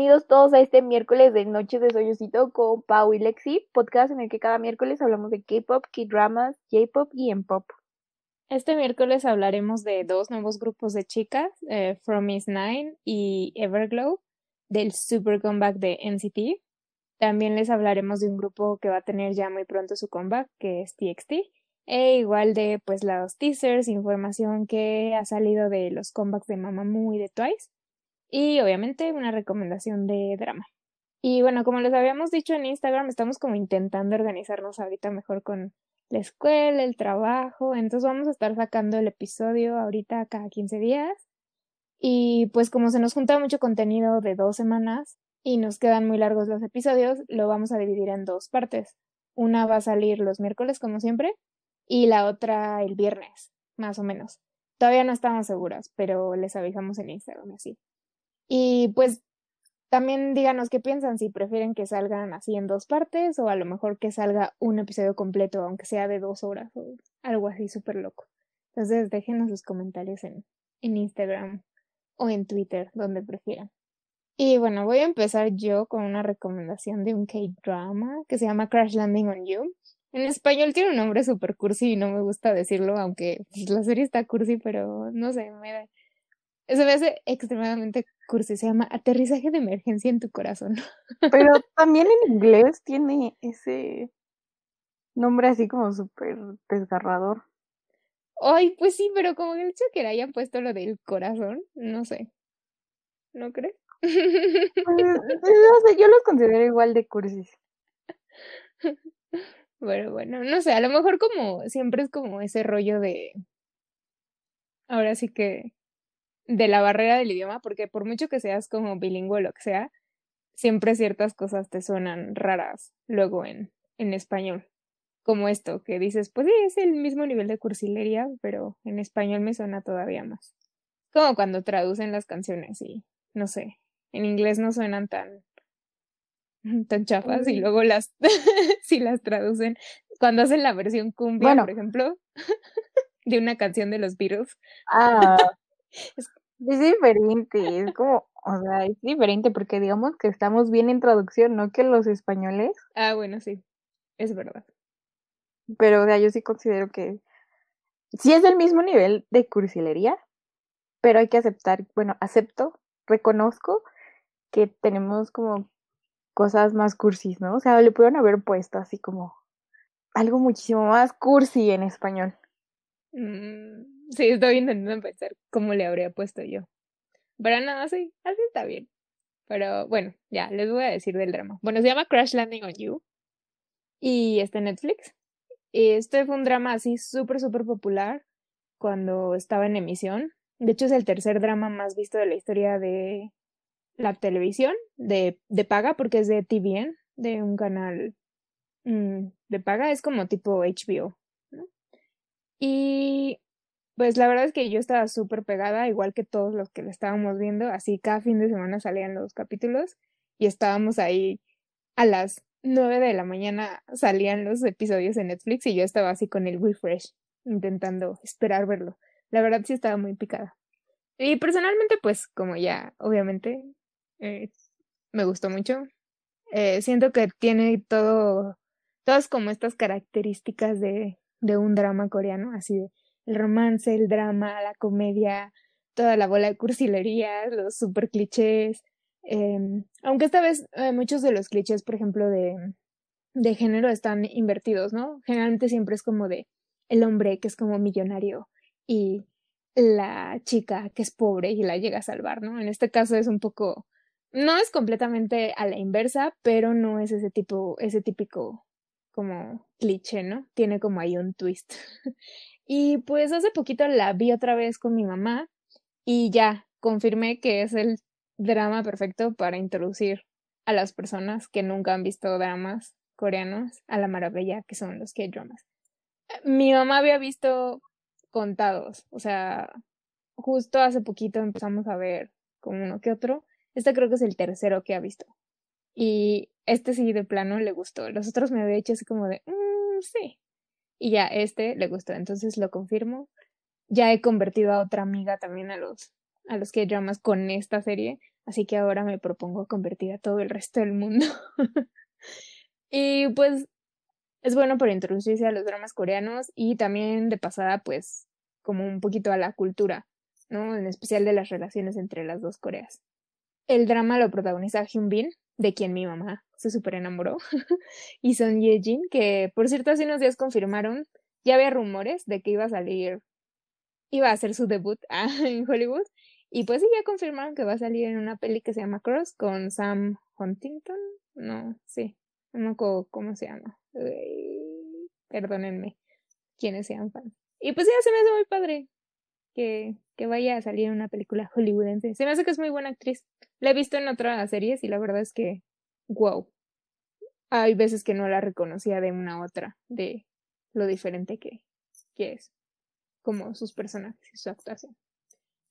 bienvenidos todos a este miércoles de Noches de Soyocito con Pau y Lexi, podcast en el que cada miércoles hablamos de K-pop, K-dramas, J-pop y M-pop. Este miércoles hablaremos de dos nuevos grupos de chicas, eh, From Is Nine y Everglow, del super comeback de NCT. También les hablaremos de un grupo que va a tener ya muy pronto su comeback, que es TXT. E igual de pues los teasers, información que ha salido de los comebacks de Mamamoo y de Twice y obviamente una recomendación de drama. Y bueno, como les habíamos dicho en Instagram, estamos como intentando organizarnos ahorita mejor con la escuela, el trabajo, entonces vamos a estar sacando el episodio ahorita cada 15 días. Y pues como se nos junta mucho contenido de dos semanas y nos quedan muy largos los episodios, lo vamos a dividir en dos partes. Una va a salir los miércoles como siempre y la otra el viernes, más o menos. Todavía no estamos seguras, pero les avisamos en Instagram así. Y pues también díganos qué piensan, si prefieren que salgan así en dos partes o a lo mejor que salga un episodio completo, aunque sea de dos horas o algo así súper loco. Entonces déjenos sus comentarios en, en Instagram o en Twitter, donde prefieran. Y bueno, voy a empezar yo con una recomendación de un K-drama que se llama Crash Landing on You. En español tiene un nombre súper cursi y no me gusta decirlo, aunque pues, la serie está cursi, pero no sé, me da, eso me hace extremadamente cursi. Se llama Aterrizaje de emergencia en tu corazón. Pero también en inglés tiene ese nombre así como súper desgarrador. Ay, pues sí, pero como el hecho que le hayan puesto lo del corazón, no sé. ¿No crees? Pues, no sé, yo los considero igual de cursis. Bueno, bueno, no sé, a lo mejor como siempre es como ese rollo de. Ahora sí que de la barrera del idioma, porque por mucho que seas como bilingüe o lo que sea, siempre ciertas cosas te suenan raras luego en, en español. Como esto, que dices, pues sí, es el mismo nivel de cursilería, pero en español me suena todavía más. Como cuando traducen las canciones y, no sé, en inglés no suenan tan, tan chafas y luego las, si las traducen, cuando hacen la versión cumbia, por ejemplo, de una canción de los Beatles. Ah. Es diferente, es como, o sea, es diferente porque digamos que estamos bien en traducción, no que los españoles. Ah, bueno, sí, es verdad. Pero, o sea, yo sí considero que sí es del mismo nivel de cursilería, pero hay que aceptar, bueno, acepto, reconozco que tenemos como cosas más cursis, ¿no? O sea, le pudieron haber puesto así como algo muchísimo más cursi en español. Mm, Sí, estoy intentando pensar cómo le habría puesto yo. Pero no, así, así está bien. Pero bueno, ya, les voy a decir del drama. Bueno, se llama Crash Landing on You. Y está en Netflix. Este fue un drama así súper, súper popular cuando estaba en emisión. De hecho, es el tercer drama más visto de la historia de la televisión, de, de paga, porque es de TVN, de un canal mm, de paga. Es como tipo HBO. ¿no? Y pues la verdad es que yo estaba súper pegada, igual que todos los que lo estábamos viendo, así cada fin de semana salían los capítulos y estábamos ahí a las nueve de la mañana salían los episodios en Netflix y yo estaba así con el refresh, intentando esperar verlo. La verdad sí estaba muy picada. Y personalmente, pues como ya, obviamente, eh, me gustó mucho. Eh, siento que tiene todo, todas como estas características de, de un drama coreano, así de el romance, el drama, la comedia, toda la bola de cursilería, los super clichés. Em, aunque esta vez eh, muchos de los clichés, por ejemplo, de, de género están invertidos, ¿no? Generalmente siempre es como de el hombre que es como millonario y la chica que es pobre y la llega a salvar, ¿no? En este caso es un poco, no es completamente a la inversa, pero no es ese tipo, ese típico como cliché, ¿no? Tiene como ahí un twist. Y pues hace poquito la vi otra vez con mi mamá y ya confirmé que es el drama perfecto para introducir a las personas que nunca han visto dramas coreanos a la maravilla que son los K-dramas. Mi mamá había visto contados, o sea, justo hace poquito empezamos a ver como uno que otro. Este creo que es el tercero que ha visto. Y este sí de plano le gustó. Los otros me había hecho así como de, mmm, sí, y ya este le gustó, entonces lo confirmo. Ya he convertido a otra amiga también a los a los que dramas con esta serie. Así que ahora me propongo convertir a todo el resto del mundo. y pues es bueno para introducirse a los dramas coreanos y también de pasada pues como un poquito a la cultura, ¿no? En especial de las relaciones entre las dos Coreas. El drama lo protagoniza Hyun Bin, de quien mi mamá se super enamoró, y Son Ye Jin, que por cierto hace unos días confirmaron, ya había rumores de que iba a salir, iba a hacer su debut ah, en Hollywood, y pues sí, ya confirmaron que va a salir en una peli que se llama Cross con Sam Huntington, no, sí, no cómo se llama, perdónenme, quienes sean fans. Y pues ya se me hace muy padre que, que vaya a salir en una película hollywoodense. Se me hace que es muy buena actriz. La he visto en otras series y la verdad es que, wow. Hay veces que no la reconocía de una a otra, de lo diferente que, es, como sus personajes y su actuación.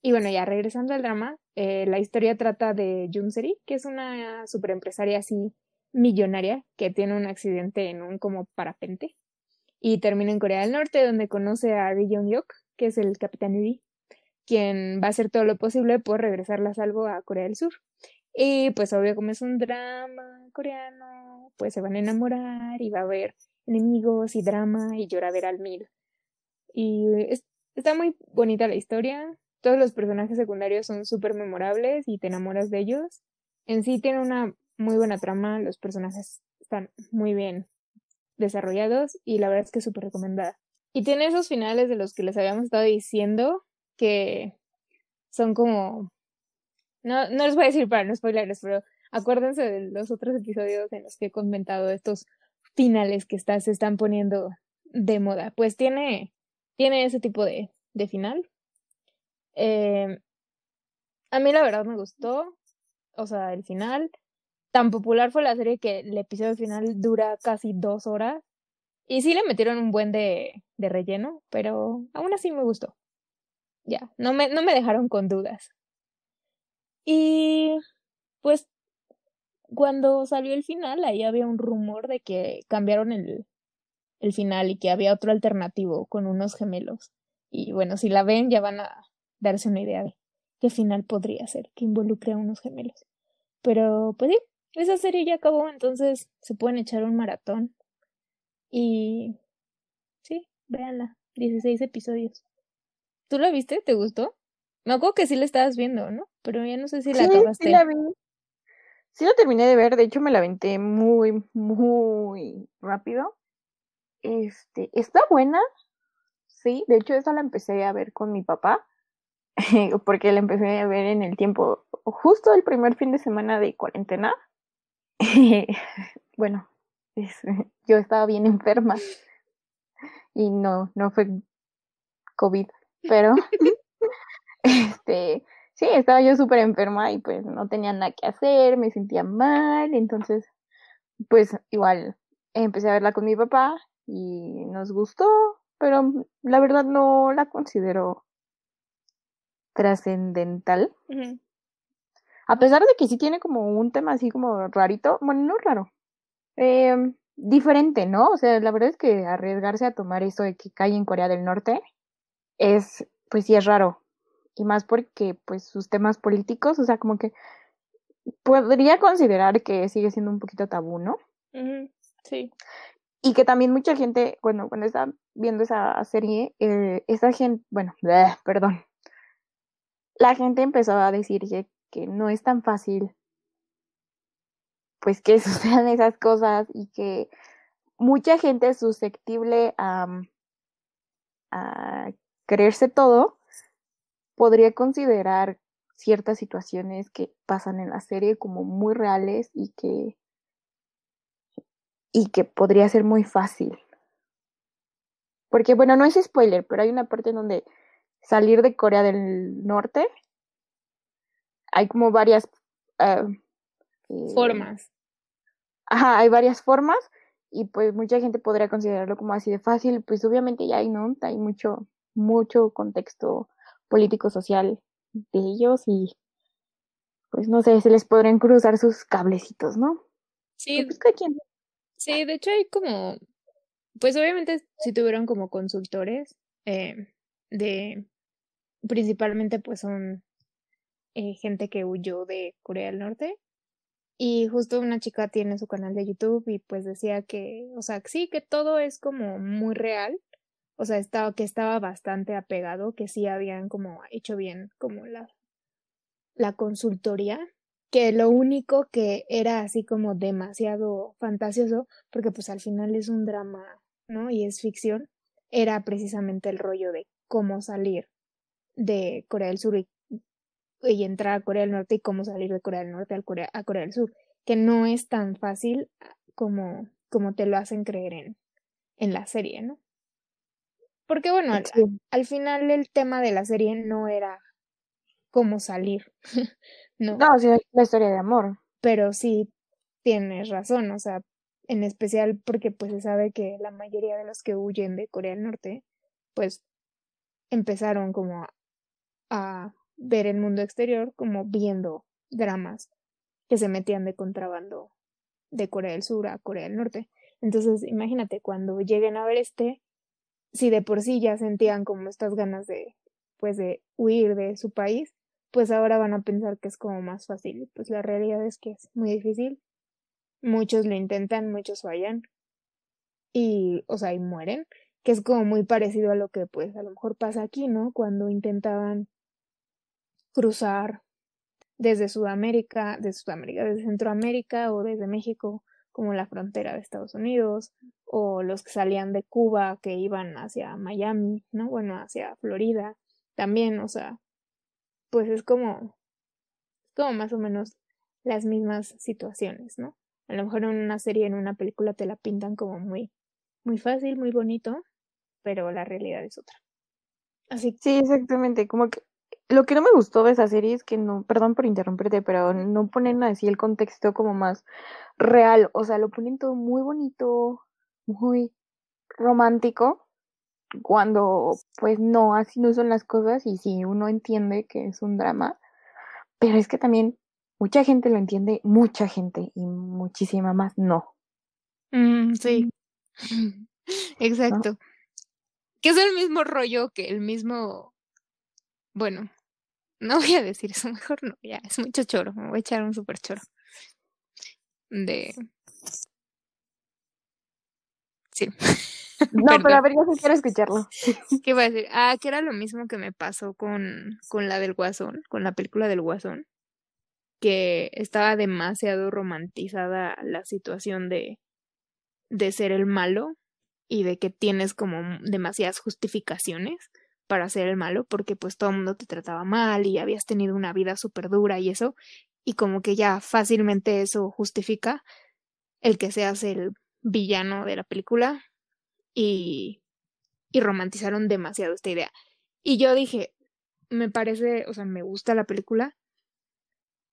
Y bueno, ya regresando al drama, eh, la historia trata de Junseri, que es una superempresaria así millonaria que tiene un accidente en un como parapente y termina en Corea del Norte donde conoce a Ri Jong Hyuk, que es el capitán Uri, quien va a hacer todo lo posible por regresarla salvo a Corea del Sur. Y pues obvio como es un drama coreano, pues se van a enamorar y va a haber enemigos y drama y lloradera al mil. Y está muy bonita la historia. Todos los personajes secundarios son súper memorables y te enamoras de ellos. En sí tiene una muy buena trama, los personajes están muy bien desarrollados y la verdad es que es súper recomendada. Y tiene esos finales de los que les habíamos estado diciendo que son como... No, no les voy a decir para no spoilerles, pero acuérdense de los otros episodios en los que he comentado estos finales que está, se están poniendo de moda. Pues tiene, tiene ese tipo de, de final. Eh, a mí la verdad me gustó, o sea, el final tan popular fue la serie que el episodio final dura casi dos horas. Y sí le metieron un buen de, de relleno, pero aún así me gustó. Ya, no me, no me dejaron con dudas. Y pues cuando salió el final, ahí había un rumor de que cambiaron el, el final y que había otro alternativo con unos gemelos. Y bueno, si la ven ya van a darse una idea de qué final podría ser, que involucre a unos gemelos. Pero pues sí, esa serie ya acabó, entonces se pueden echar un maratón. Y sí, véanla, 16 episodios. ¿Tú la viste? ¿Te gustó? Me acuerdo que sí la estabas viendo, ¿no? Pero ya no sé si la sí, acabaste. Sí, la vi. Sí la terminé de ver, de hecho me la aventé muy, muy rápido. Este, está buena. Sí, de hecho esa la empecé a ver con mi papá. porque la empecé a ver en el tiempo, justo el primer fin de semana de cuarentena. bueno, yo estaba bien enferma y no, no fue COVID, pero este, sí, estaba yo súper enferma y pues no tenía nada que hacer, me sentía mal, entonces pues igual empecé a verla con mi papá y nos gustó, pero la verdad no la considero trascendental. A pesar de que sí tiene como un tema así como rarito, bueno, no raro, eh, diferente, ¿no? O sea, la verdad es que arriesgarse a tomar eso de que cae en Corea del Norte es, pues sí es raro. Y más porque, pues, sus temas políticos, o sea, como que podría considerar que sigue siendo un poquito tabú, ¿no? Sí. Y que también mucha gente, bueno, cuando está viendo esa serie, eh, esa gente, bueno, perdón, la gente empezó a decir que que no es tan fácil pues que sucedan esas cosas y que mucha gente es susceptible a, a creerse todo, podría considerar ciertas situaciones que pasan en la serie como muy reales y que y que podría ser muy fácil. Porque bueno, no es spoiler, pero hay una parte en donde salir de Corea del Norte hay como varias ah, formas. Ajá, hay varias formas y pues mucha gente podría considerarlo como así de fácil, pues obviamente ya hay, ¿no? Hay mucho, mucho contexto político social de ellos y pues no sé, se les podrían cruzar sus cablecitos, ¿no? Sí. Pues, sí, de hecho hay como, pues obviamente si tuvieron como consultores eh, de, principalmente pues son eh, gente que huyó de Corea del Norte. Y justo una chica tiene su canal de YouTube y pues decía que, o sea, sí, que todo es como muy real. O sea, estaba, que estaba bastante apegado, que sí habían como hecho bien como la, la consultoría, que lo único que era así como demasiado fantasioso, porque pues al final es un drama, ¿no? Y es ficción, era precisamente el rollo de cómo salir de Corea del Sur y, entrar a Corea del Norte y cómo salir de Corea del Norte a Corea, a Corea del Sur, que no es tan fácil como, como te lo hacen creer en, en la serie, ¿no? Porque bueno, al, al, final el tema de la serie no era cómo salir, no. No, sí, es la historia de amor. Pero sí tienes razón, o sea, en especial porque pues se sabe que la mayoría de los que huyen de Corea del Norte, pues empezaron como a, ver el mundo exterior como viendo dramas que se metían de contrabando de Corea del Sur a Corea del Norte. Entonces, imagínate cuando lleguen a ver este, si de por sí ya sentían como estas ganas de, pues, de huir de su país, pues ahora van a pensar que es como más fácil. Pues la realidad es que es muy difícil muchos lo intentan, muchos fallan y, o sea, y mueren, que es como muy parecido a lo que pues a lo mejor pasa aquí, ¿no? Cuando intentaban cruzar desde Sudamérica, desde Sudamérica, desde Centroamérica o desde México, como la frontera de Estados Unidos, o los que salían de Cuba que iban hacia Miami, ¿no? Bueno, hacia Florida, también, o sea, pues es como, como más o menos las mismas situaciones, ¿no? A lo mejor en una serie, en una película te la pintan como muy, muy fácil, muy bonito, pero la realidad es otra. Así Sí, exactamente. Como que lo que no me gustó de esa serie es que no, perdón por interrumpirte, pero no ponen así el contexto como más real. O sea, lo ponen todo muy bonito, muy romántico, cuando pues no, así no son las cosas y sí, uno entiende que es un drama, pero es que también mucha gente lo entiende, mucha gente y muchísima más no. Mm, sí, exacto. Que es el mismo rollo que el mismo, bueno, no voy a decir eso, mejor no, ya, es mucho choro, me voy a echar un super choro. De... Sí. No, pero a ver, yo sí quiero escucharlo. ¿Qué voy a decir? Ah, que era lo mismo que me pasó con, con la del Guasón, con la película del Guasón que estaba demasiado romantizada la situación de, de ser el malo y de que tienes como demasiadas justificaciones para ser el malo porque pues todo el mundo te trataba mal y habías tenido una vida súper dura y eso y como que ya fácilmente eso justifica el que seas el villano de la película y, y romantizaron demasiado esta idea. Y yo dije, me parece, o sea, me gusta la película,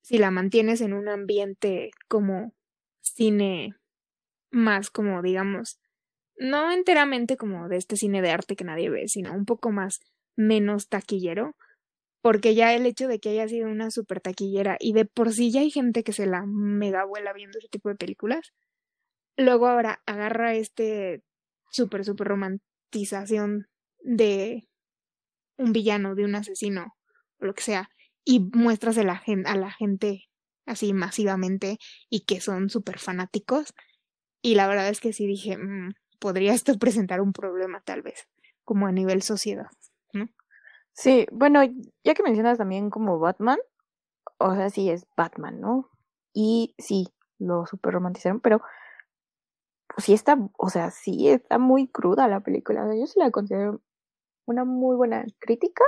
si la mantienes en un ambiente como cine más como digamos, no enteramente como de este cine de arte que nadie ve, sino un poco más menos taquillero, porque ya el hecho de que haya sido una super taquillera y de por sí ya hay gente que se la mega vuela viendo ese tipo de películas, luego ahora agarra este super super romantización de un villano, de un asesino o lo que sea, y muestras a la, gente, así masivamente y que son súper fanáticos. Y la verdad es que sí dije, mm, podría esto presentar un problema tal vez, como a nivel sociedad, ¿no? Sí, bueno, ya que mencionas también como Batman, o sea, sí es Batman, ¿no? Y sí, lo super romantizaron, pero pues sí está, o sea, sí está muy cruda la película. Yo sí la considero una muy buena crítica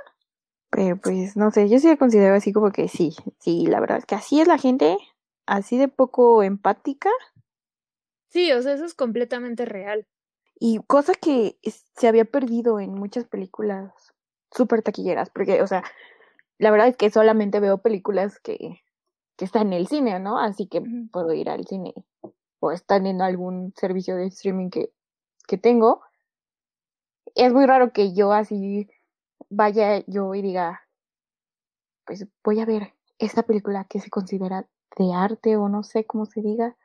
pero pues no sé, yo sí la considero así como que sí, sí, la verdad es que así es la gente, así de poco empática. Sí, o sea, eso es completamente real. Y cosa que se había perdido en muchas películas súper taquilleras, porque, o sea, la verdad es que solamente veo películas que, que están en el cine, ¿no? Así que puedo ir al cine o están en algún servicio de streaming que, que tengo. Es muy raro que yo así vaya yo y diga, pues voy a ver esta película que se considera de arte o no sé cómo se diga,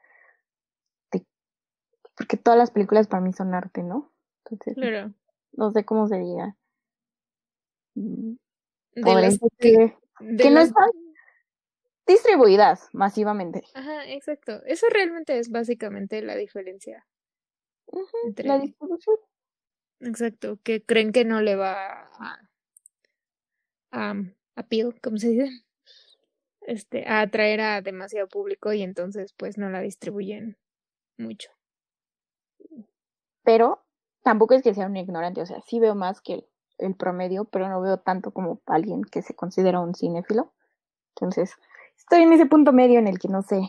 porque todas las películas para mí son arte, ¿no? Entonces, no sé cómo se diga. Mm, de que, no están, distribuidas masivamente. Ajá, exacto. Eso realmente es básicamente la diferencia. entre... La distribución. Exacto, que creen que no le va a, a, a peel, ¿cómo se dice? Este, a atraer a demasiado público y entonces pues no la distribuyen mucho. Pero tampoco es que sea un ignorante, o sea, sí veo más que el, promedio, pero no veo tanto como alguien que se considera un cinéfilo. Entonces, estoy en ese punto medio en el que no sé.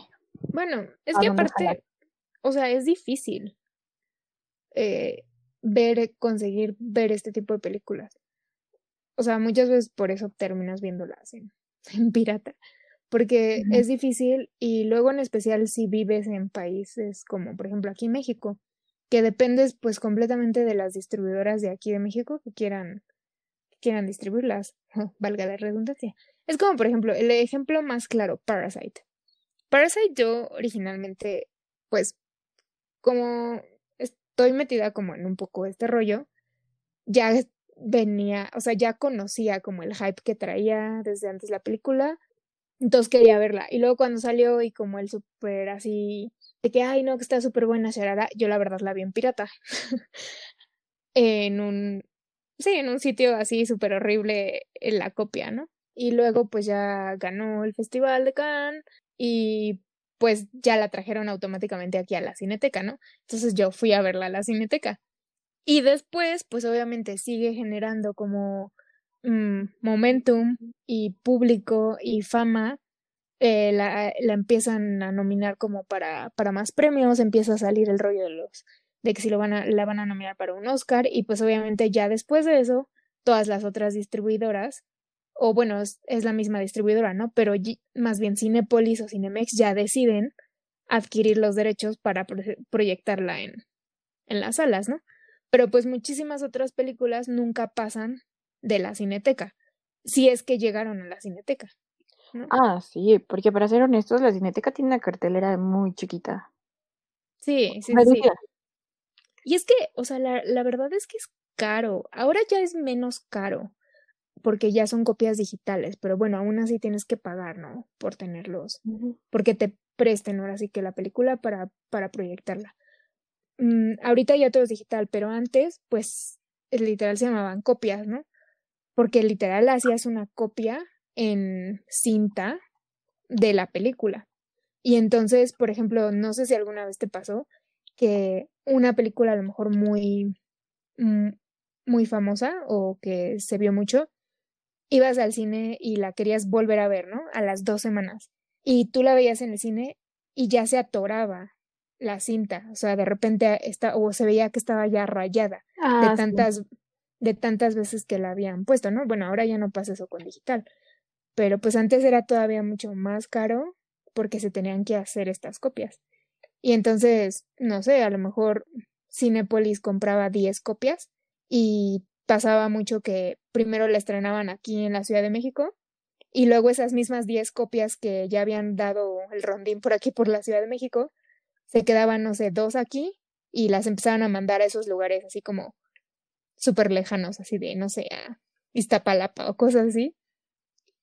Bueno, es que aparte, o sea, es difícil eh, ver, conseguir ver este tipo de películas. O sea, muchas veces por eso terminas viéndolas en, en pirata, porque es difícil y luego en especial si vives en países como por ejemplo aquí en México, que dependes pues completamente de las distribuidoras de aquí de México que quieran, quieran distribuirlas, valga la redundancia. Es como por ejemplo el ejemplo más claro, Parasite. Parasite yo originalmente pues como estoy metida como en un poco este rollo, ya venía, o sea, ya conocía como el hype que traía desde antes la película, entonces quería verla. Y luego cuando salió y como el súper así, de que, ay, no, que está súper buena, Sharara, yo la verdad la vi en pirata. en un, sí, en un sitio así súper horrible en la copia, ¿no? Y luego pues ya ganó el Festival de Cannes y pues ya la trajeron automáticamente aquí a la cineteca, ¿no? Entonces yo fui a verla a la cineteca. Y después, pues obviamente sigue generando como mm, momentum y público y fama. Eh, la, la, empiezan a nominar como para, para más premios, empieza a salir el rollo de los de que si lo van a, la van a nominar para un Oscar y pues obviamente ya después de eso todas las otras distribuidoras o bueno, es, la misma distribuidora, ¿no? Pero más bien Cinepolis o Cinemex ya deciden adquirir los derechos para proyectarla en, en las salas, ¿no? Pero pues muchísimas otras películas nunca pasan de la cineteca, si es que llegaron a la cineteca. Ah, sí, porque para ser honestos, la cineteca tiene una cartelera muy chiquita. Sí, sí, sí. Y es que, o sea, la, la verdad es que es caro. Ahora ya es menos caro porque ya son copias digitales, pero bueno, aún así tienes que pagar, ¿no? Por tenerlos, porque te presten ahora sí que la película para, para proyectarla. Mm, ahorita ya todo es digital, pero antes, pues, literal se llamaban copias, ¿no? Porque literal hacías una copia en cinta de la película. Y entonces, por ejemplo, no sé si alguna vez te pasó que una película a lo mejor muy, mm, muy famosa o que se vio mucho, ibas al cine y la querías volver a ver, ¿no? A las dos semanas. Y tú la veías en el cine y ya se atoraba la cinta, o sea, de repente está, o se veía que estaba ya rayada de ah, tantas, de tantas veces que la habían puesto, ¿no? Bueno, ahora ya no pasa eso con digital, pero pues antes era todavía mucho más caro porque se tenían que hacer estas copias. Y entonces, no sé, a lo mejor Cinepolis compraba 10 copias y pasaba mucho que primero la estrenaban aquí en la Ciudad de México y luego esas mismas 10 copias que ya habían dado el rondín por aquí por la Ciudad de México, se quedaban, no sé, dos aquí y las empezaban a mandar a esos lugares así como súper lejanos, así de, no sé, a Iztapalapa o cosas así.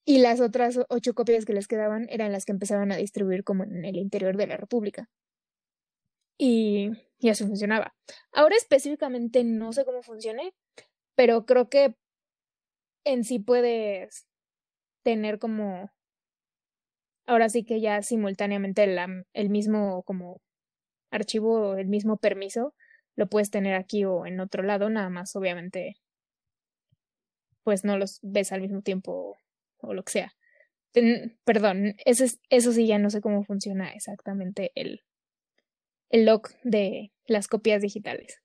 Y las otras ocho copias que les quedaban eran las que empezaban a distribuir como en el interior de la República. Y, y así funcionaba. Ahora específicamente no sé cómo funcione, pero creo que en sí puedes tener como ahora sí que ya simultáneamente el mismo como archivo el mismo permiso lo puedes tener aquí o en otro lado, nada más obviamente pues no los ves al mismo tiempo o lo que sea. perdón, eso, eso sí ya no sé cómo funciona exactamente el, el lock de las copias digitales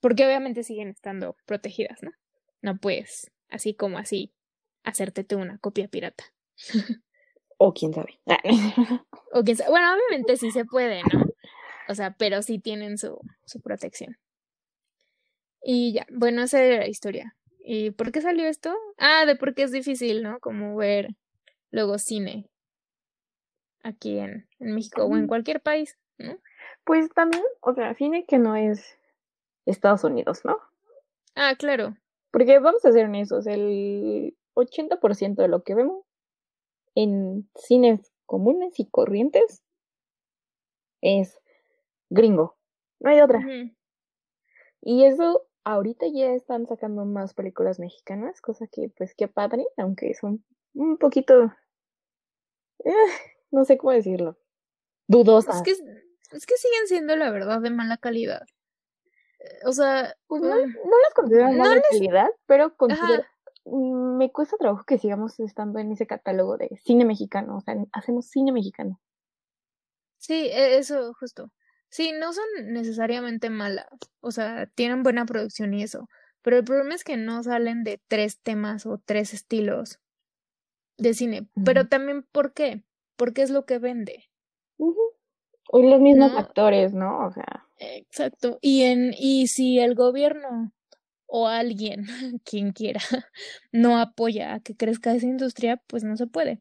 porque obviamente siguen estando protegidas, ¿no? No puedes, así como así, hacerte tú una copia pirata. o quién sabe. o quién sabe. Bueno, obviamente sí se puede, ¿no? O sea, pero sí tienen su, su protección. Y ya, bueno, esa era la historia. ¿Y por qué salió esto? Ah, de por qué es difícil, ¿no? Como ver luego cine aquí en, en México o en cualquier país, ¿no? Pues también, o sea, cine que no es Estados Unidos, ¿no? Ah, claro. Porque vamos a ser honestos, el 80% de lo que vemos en cines comunes y corrientes es gringo. No hay otra. Y eso ahorita ya están sacando más películas mexicanas, cosa que pues qué padre, aunque son un poquito eh, no sé cómo decirlo. Dudosas. Es que, es que siguen siendo la verdad de mala calidad. O sea, pues no, no las considero de mala calidad, pero considero, me cuesta trabajo que sigamos estando en ese catálogo de cine mexicano, o sea, hacemos cine mexicano. Sí, e, eso justo. Sí, no son necesariamente malas, o sea, tienen buena producción y eso, pero el problema es que no salen de tres temas o tres estilos de cine. Pero también, ¿por qué? Porque es lo que vende. O los mismos actores, ¿no? O sea. Exacto. Y en, y si el gobierno o alguien, quien quiera, no apoya a que crezca esa industria, pues no se puede.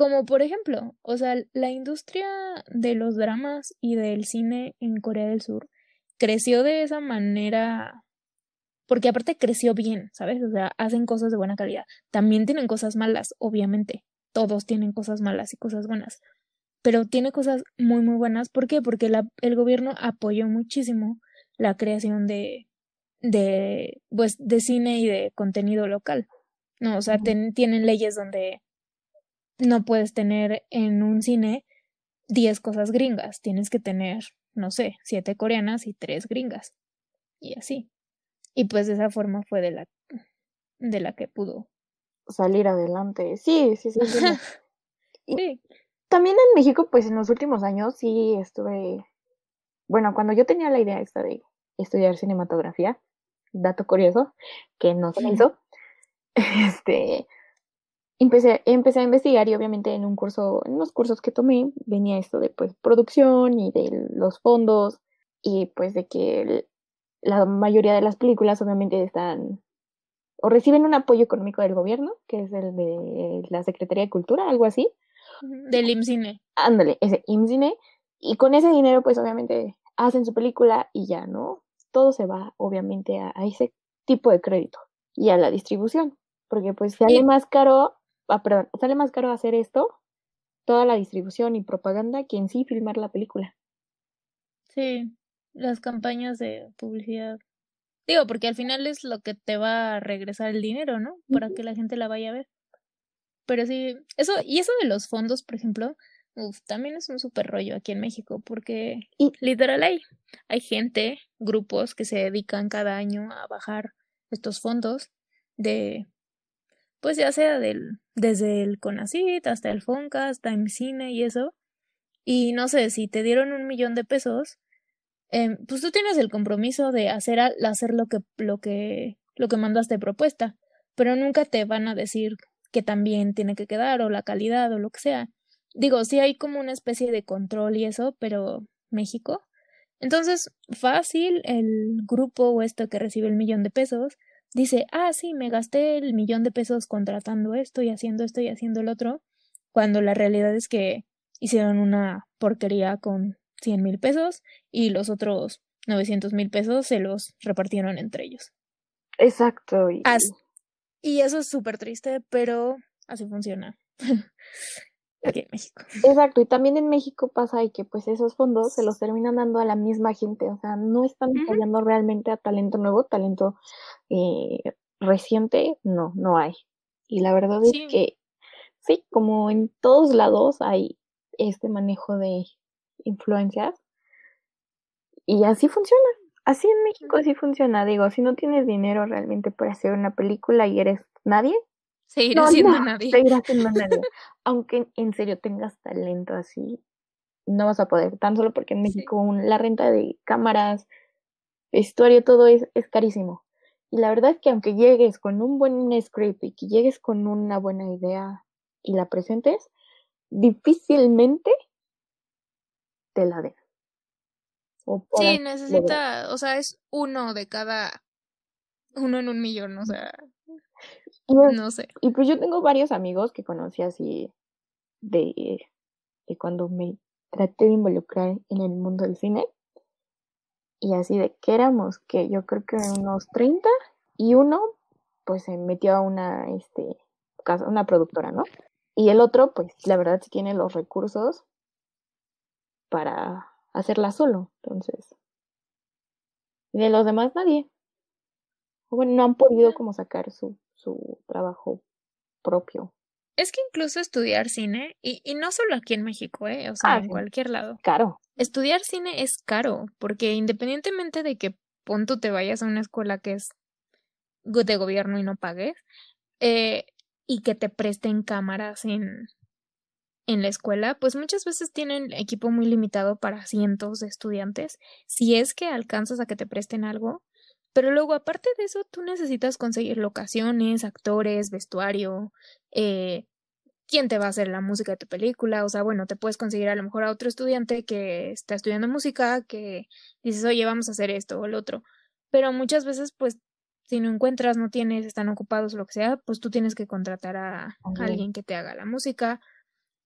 Como por ejemplo, o sea, la industria de los dramas y del cine en Corea del Sur creció de esa manera porque aparte creció bien, ¿sabes? O sea, hacen cosas de buena calidad. También tienen cosas malas, obviamente. Todos tienen cosas malas y cosas buenas. Pero tiene cosas muy, muy buenas. ¿Por qué? Porque la, el gobierno apoyó muchísimo la creación de, de, pues, de cine y de contenido local. No, o sea, tienen leyes donde no puedes tener en un cine 10 cosas gringas. Tienes que tener, no sé, siete coreanas y tres gringas. Y así. Y pues de esa forma fue de la, de la que pudo salir adelante. Sí, sí, sí. sí. También en México, pues en los últimos años sí estuve, bueno, cuando yo tenía la idea esta de estudiar cinematografía, dato curioso, que no se hizo, este, empecé, empecé a investigar y obviamente en un curso, en los cursos que tomé, venía esto de pues producción y de los fondos y pues de que la mayoría de las películas obviamente están o reciben un apoyo económico del gobierno, que es el de la Secretaría de Cultura, algo así. Del IMCINE. Ándale, ese IMCINE. Y con ese dinero, pues obviamente hacen su película y ya, ¿no? Todo se va, obviamente, a, ese tipo de crédito y a la distribución. Porque pues sale más caro, ah, perdón, sale más caro hacer esto, toda la distribución y propaganda, que en sí filmar la película. Sí las campañas de publicidad. Digo, porque al final es lo que te va a regresar el dinero, ¿no? Para que la gente la vaya a ver. Pero sí, eso, y eso de los fondos, por ejemplo, uf, también es un súper rollo aquí en México, porque literal hay, hay gente, grupos que se dedican cada año a bajar estos fondos de, pues ya sea del, desde el CONACIT hasta el FONCA, hasta cine y eso. Y no sé, si te dieron un millón de pesos, Em, pues tú tienes el compromiso de hacer, hacer lo que, lo que, lo que mandaste propuesta, pero nunca te van a decir que también tiene que quedar o la calidad o lo que sea. Digo, sí hay como una especie de control y eso, pero México. Entonces, fácil, el grupo o esto que recibe el millón de pesos dice, ah, sí, me gasté el millón de pesos contratando esto y haciendo esto y haciendo el otro, cuando la realidad es que hicieron una porquería con 100 mil pesos y los otros 900 mil pesos se los repartieron entre ellos. Exacto. Y, y eso es súper triste, pero así funciona. Aquí en México. Exacto, y también en México pasa y que pues esos fondos se los terminan dando a la misma gente, o sea, no están apoyando realmente a talento nuevo, talento eh, reciente, no, no hay. Y la verdad es que sí, como en todos lados hay este manejo de influencias. Y así funciona. Así en México así funciona. Digo, si no tienes dinero realmente para hacer una película y eres nadie, seguirás siendo nadie. Seguirás siendo nadie. Aunque en serio tengas talento así, no vas a poder. Tan solo porque en México la renta de cámaras, vestuario, todo es, es carísimo. Y la verdad es que aunque llegues con un buen script y que llegues con una buena idea y la presentes, difícilmente te la den. sí, necesita, o sea, es uno de cada, uno en un millón, o sea, no sé. Y pues yo tengo varios amigos que conocí así de, de cuando me traté de involucrar en el mundo del cine. Y así de que éramos, que yo creo que unos 30 y uno pues se metió a una, este, casa, una productora, ¿no? Y el otro, pues la verdad sí tiene los recursos para hacerla solo. Entonces, de los demás nadie. Bueno, no han podido como sacar su, su trabajo propio. Es que incluso estudiar cine, y, y no solo aquí en México, ¿eh? o sea, Ah, en cualquier lado. Caro. Estudiar cine es caro, porque independientemente de que pon tú te vayas a una escuela que es de gobierno y no pagues, eh, y que te presten cámaras en, en la escuela, pues muchas veces tienen equipo muy limitado para cientos de estudiantes, si es que alcanzas a que te presten algo. Pero luego, aparte de eso, tú necesitas conseguir locaciones, actores, vestuario, eh, quién te va a hacer la música de tu película. O sea, bueno, te puedes conseguir a lo mejor a otro estudiante que está estudiando música, que dices, oye, vamos a hacer esto o el otro. Pero muchas veces, pues, si no encuentras, no tienes, están ocupados lo que sea, pues tú tienes que contratar a, alguien que te haga la música.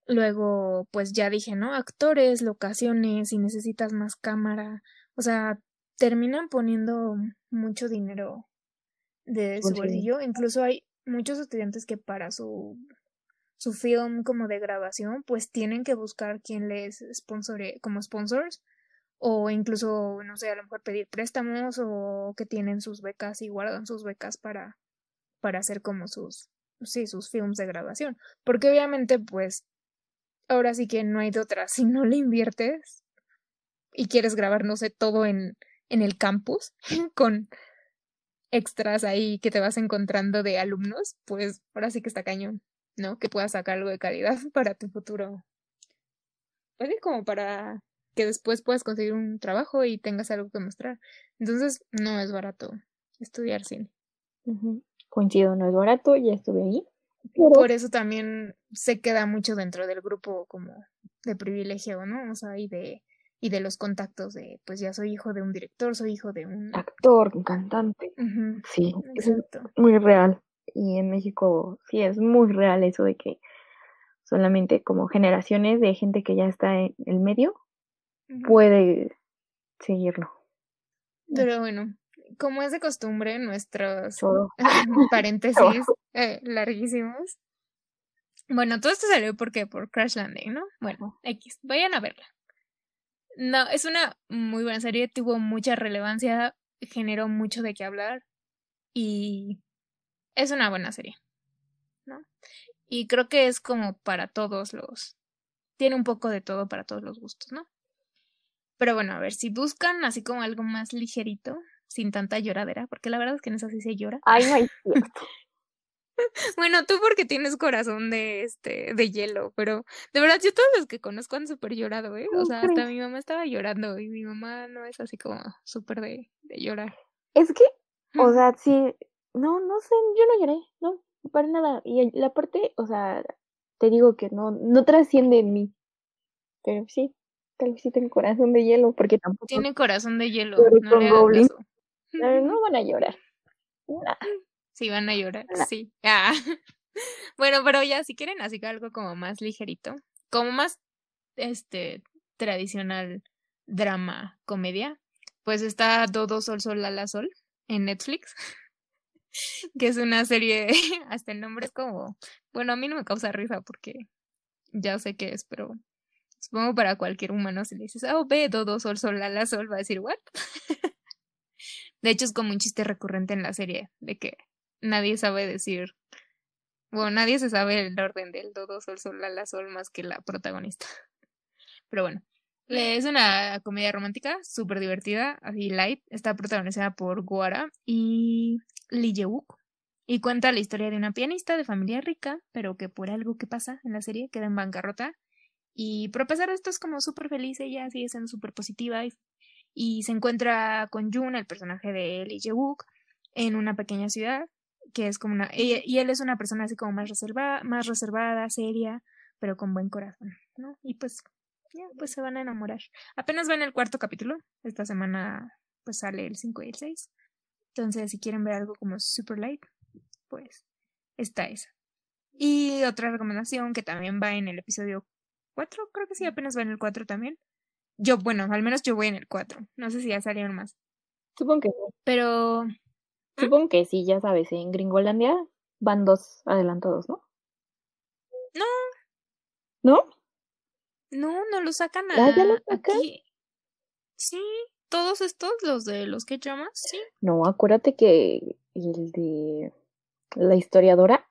Luego, pues ya dije, ¿no? Actores, locaciones, si necesitas más cámara. O sea, terminan poniendo mucho dinero de su Bolsillo. Incluso hay muchos estudiantes que para su, su film como de grabación, pues tienen que buscar quién les sponsore como sponsors. O incluso, no sé, a lo mejor pedir préstamos o que tienen sus becas y guardan sus becas para, para hacer como sus, sí, sus films de grabación. Porque obviamente, pues, ahora sí que no hay de otra. Si no le inviertes y quieres grabar, no sé, todo en, en el campus con extras ahí que te vas encontrando de alumnos, pues ahora sí que está cañón, ¿no? Que puedas sacar algo de calidad para tu futuro. Pues sí, como para que después puedas conseguir un trabajo y tengas algo que mostrar. Entonces, no es barato estudiar cine. Coincido, no es barato, ya estuve ahí. Pero Por eso también se queda mucho dentro del grupo como de privilegio, ¿no? O sea, y de, y de los contactos de, pues ya soy hijo de un director, soy hijo de un... actor, un cantante, sí, eso es exacto. muy real. Y en México sí es muy real eso de que solamente como generaciones de gente que ya está en el medio puede seguirlo. Pero bueno, como es de costumbre, nuestros Todo. paréntesis eh, larguísimos. Bueno, todo esto salió porque por Crash Landing, ¿no? Bueno, X, vayan a verla. No, es una muy buena serie, tuvo mucha relevancia, generó mucho de qué hablar y es una buena serie, ¿no? Y creo que es como para todos los, tiene un poco de todo para todos los gustos, ¿no? Pero bueno, a ver, si buscan así como algo más ligerito, sin tanta lloradera, porque la verdad es que en eso sí se llora. Ay, no hay cierto. Bueno, tú porque tienes corazón de este de hielo, pero de verdad yo todos los que conozco han súper llorado, ¿eh? O ¿Cómo sea, hasta mi mamá estaba llorando y mi mamá no es así como súper de, de llorar. Es que, o Ujú. sea, sí, no, no sé, yo no lloré, no, para nada. Y la parte, o sea, te digo que no, no trasciende en mí. Pero sí, tal vez sí tengo corazón de hielo, porque tampoco Tiene corazón de hielo, no le caso. No, no van a llorar. Sí, van a llorar, sí. Ah. Bueno, pero ya si quieren así que algo como más ligerito, como más este tradicional drama comedia, pues está Dodo Sol Sol Lala Sol en Netflix, que es una serie, hasta el nombre es como, bueno, a mí no me causa risa porque ya sé qué es, pero supongo para cualquier humano si le dices, oh, ve Dodo Sol Sol Lala Sol, va a decir, ¿what? De hecho, es como un chiste recurrente en la serie, de que nadie sabe decir, bueno, nadie se sabe el orden del dodo, sol, sol, la, la, sol más que la protagonista. Pero bueno, es una comedia romántica súper divertida, así light. Está protagonizada por Guara y Lee Jae-wook. Y cuenta la historia de una pianista de familia rica, pero que por algo que pasa en la serie queda en bancarrota. Y pero a pesar de esto es como súper feliz, ella sigue siendo súper positiva y, y se encuentra con Jun, el personaje de Lee Jae-wook, en una pequeña ciudad que es como una y, y él es una persona así como más reservada, más reservada, seria, pero con buen corazón, ¿no? Y pues ya pues se van a enamorar. Apenas va en el cuarto capítulo, esta semana pues sale el 5 y el 6. Entonces, si quieren ver algo como super light, pues está esa. Y otra recomendación que también va en el episodio 4, creo que sí, apenas va en el 4 también. Yo, bueno, al menos yo voy en el 4. No sé si ya salieron más. Supongo que sí. Pero Supongo que sí, ya sabes, en Gringolandia van dos adelantados, ¿no? No. ¿No? No, no lo sacan a, ¿Ya, ya lo sacan? aquí. Sí, todos estos, los de los que llamas, sí. No, acuérdate que el de la historiadora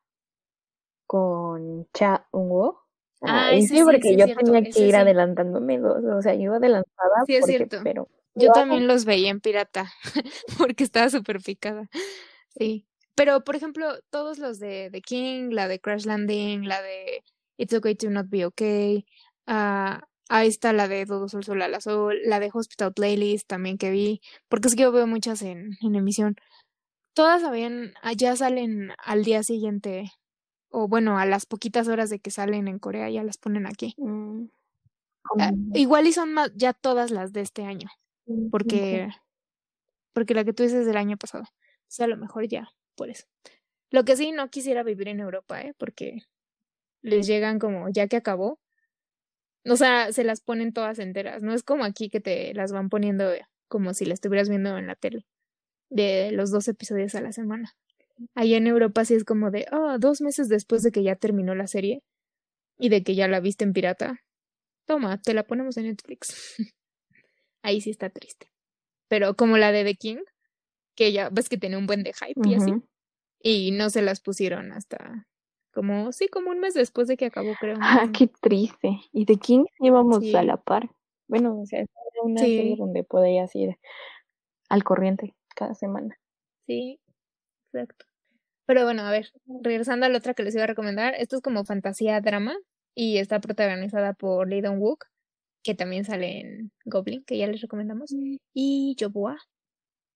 con Cha Eun-woo. Ah, ese sí, porque sí yo cierto, tenía que ir adelantándome dos, o sea, yo iba adelantada Sí, es porque, cierto. pero Yo también los veía en pirata, porque estaba súper picada. Sí. Pero, por ejemplo, todos los de The King, la de Crash Landing, la de It's Okay to Not Be Okay, ah, ahí está la de Todo Sol, Sol, la Sol, la de Hospital Playlist también que vi, porque es que yo veo muchas en, en emisión. Todas habían, ah, ya salen al día siguiente, o bueno, a las poquitas horas de que salen en Corea, ya las ponen aquí. mm, Ah, igual y son más, ya todas las de este año porque, porque la que tú dices es del año pasado. O sea, a lo mejor ya, por eso. Lo que sí, no quisiera vivir en Europa, ¿eh? Porque les llegan como, ya que acabó. O sea, se las ponen todas enteras. No es como aquí que te las van poniendo como si la estuvieras viendo en la tele. De los dos episodios a la semana. Allá en Europa sí es como de, ah, dos meses después de que ya terminó la serie y de que ya la viste en pirata. Toma, te la ponemos en Netflix. Ahí sí está triste. Pero como la de The King, que ya ves que tenía un buen de hype y así, y no se las pusieron hasta como, sí, como un mes después de que acabó, creo. Ah, qué triste. Y de King íbamos Sí. a la par. Bueno, o sea, era una Sí. serie donde podías ir al corriente cada semana. Sí, exacto. Pero bueno, a ver, regresando a la otra que les iba a recomendar, esto es como fantasía drama y está protagonizada por Lee Dong-wook, que también sale en Goblin, que ya les recomendamos, y Joboa.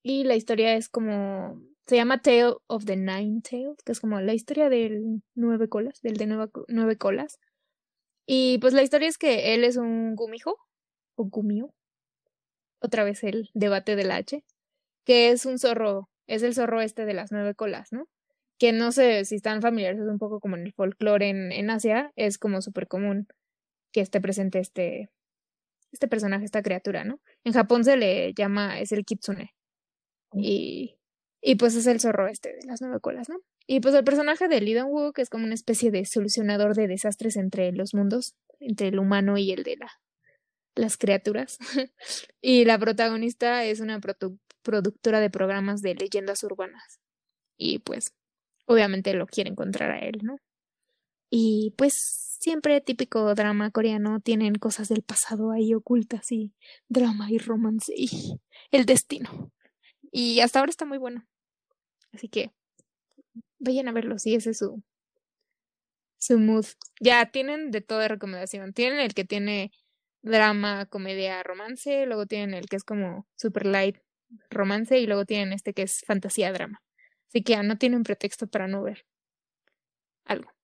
Y la historia es como, se llama Tale of the Nine Tails, que es como la historia del nueve colas, del de nueve, nueve colas. Y pues la historia es que él es un gumijo, o gumio, otra vez el debate de la H, que es un zorro, es el zorro este de las nueve colas, ¿no? Que no sé si están familiares, es un poco como en el folclore en, en Asia, es como súper común que esté presente este, este personaje, esta criatura, ¿no? En Japón se le llama, es el kitsune. Y, y pues es el zorro este de las nueve colas, ¿no? Y pues el personaje de Lee Dong-wook es como una especie de solucionador de desastres entre los mundos, entre el humano y el de la, las criaturas. y la protagonista es una produ- productora de programas de leyendas urbanas. Y pues, obviamente lo quiere encontrar a él, ¿no? Y pues siempre típico drama coreano, tienen cosas del pasado ahí ocultas y drama y romance y el destino. Y hasta ahora está muy bueno. Así que vayan a verlo si ese es su, su mood. Ya tienen de toda recomendación. Tienen el que tiene drama, comedia, romance, luego tienen el que es como super light romance y luego tienen este que es fantasía drama. Así que ya no tienen pretexto para no ver algo.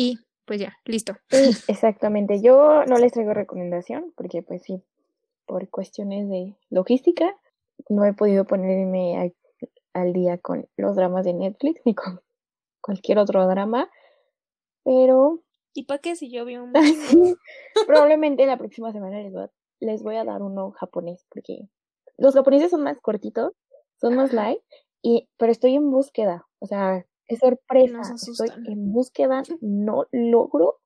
Y pues ya, listo. Sí, exactamente. Yo no les traigo recomendación porque pues sí, por cuestiones de logística, no he podido ponerme a- al día con los dramas de Netflix ni con cualquier otro drama, pero ¿Y para qué si yo vi un probablemente la próxima semana les voy a, les voy a dar uno japonés porque los japoneses son más cortitos, son más light, y, pero estoy en búsqueda, o sea, es sorpresa, estoy en búsqueda, no logro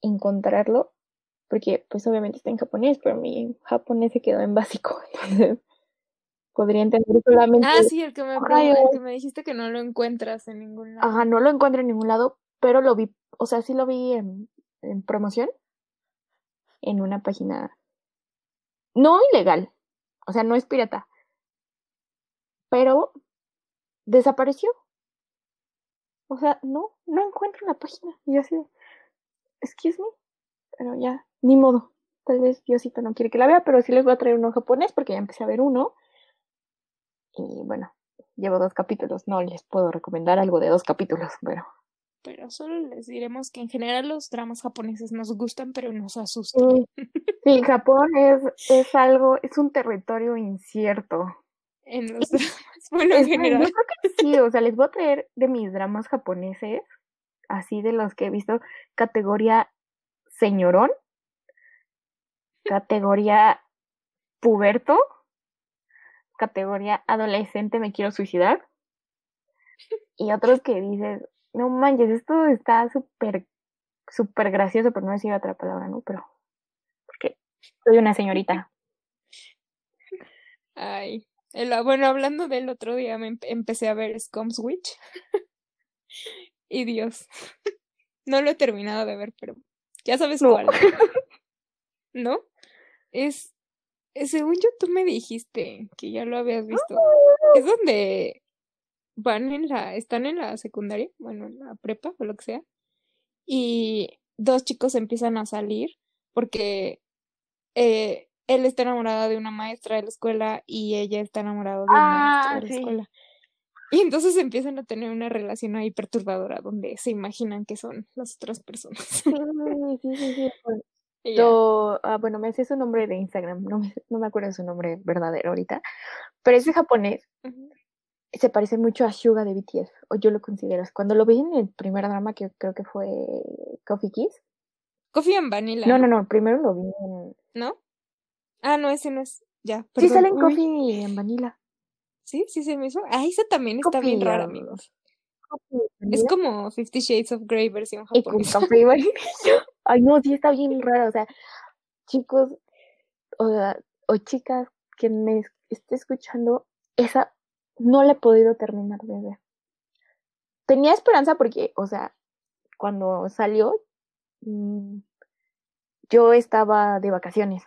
encontrarlo porque pues obviamente está en japonés, pero mi japonés se quedó en básico, entonces podría entender solamente, Ah, sí, el que me, el que me dijiste que no lo encuentras en ningún lado. ajá, no lo encuentro en ningún lado, pero lo vi, o sea, sí lo vi en, en promoción en una página no ilegal, o sea, no es pirata, pero desapareció. O sea, no, no encuentro la página. Y yo así, de, excuse me, pero ya, ni modo. Tal vez Diosito no quiere que la vea, pero sí les voy a traer uno japonés porque ya empecé a ver uno. Y bueno, llevo dos capítulos. No les puedo recomendar algo de dos capítulos, pero Pero solo les diremos que en general los dramas japoneses nos gustan, pero nos asustan. sí, sí, Japón es, es algo, es un territorio incierto. En los dramas, bueno, en Es yo creo que sí, o sea, les voy a traer de mis dramas japoneses, así de los que he visto, categoría señorón, categoría puberto, categoría adolescente me quiero suicidar, y otros que dices, no manches, esto está súper, súper gracioso, pero no decir otra palabra, ¿no? Pero, porque soy una señorita. Ay, bueno, hablando del otro día, me empecé a ver Scum Switch. y Dios, no lo he terminado de ver, pero ya sabes cuál. ¿No? Es, según yo, tú me dijiste que ya lo habías visto. Es donde van en la, están en la secundaria, bueno, en la prepa o lo que sea, y dos chicos empiezan a salir porque eh, él está enamorado de una maestra de la escuela y ella está enamorada de un maestro de la ah, escuela. Y entonces empiezan a tener una relación ahí perturbadora donde se imaginan que son las otras personas. Sí, sí, sí, sí. Yo, ah, bueno, me sé su nombre de Instagram, no me, no me acuerdo su nombre verdadero ahorita, pero es japonés. Se parece mucho a Suga de BTS, o yo lo considero. Cuando lo vi en el primer drama, que creo que fue Coffee Kiss. Coffee and Vanilla. No, no, no, primero lo vi en... ¿No? Ah, no, ese no es. Ya. Sí sale en Coffee and Vanilla. Sí, sí es el mismo. Ah, esa también está bien rara, amigos. Es como Fifty Shades of Grey versión japonesa. Ay, no, sí está bien rara. O sea, chicos o, o chicas que me esté escuchando, esa no la he podido terminar de ver. Tenía esperanza porque, o sea, cuando salió, mm, yo estaba de vacaciones.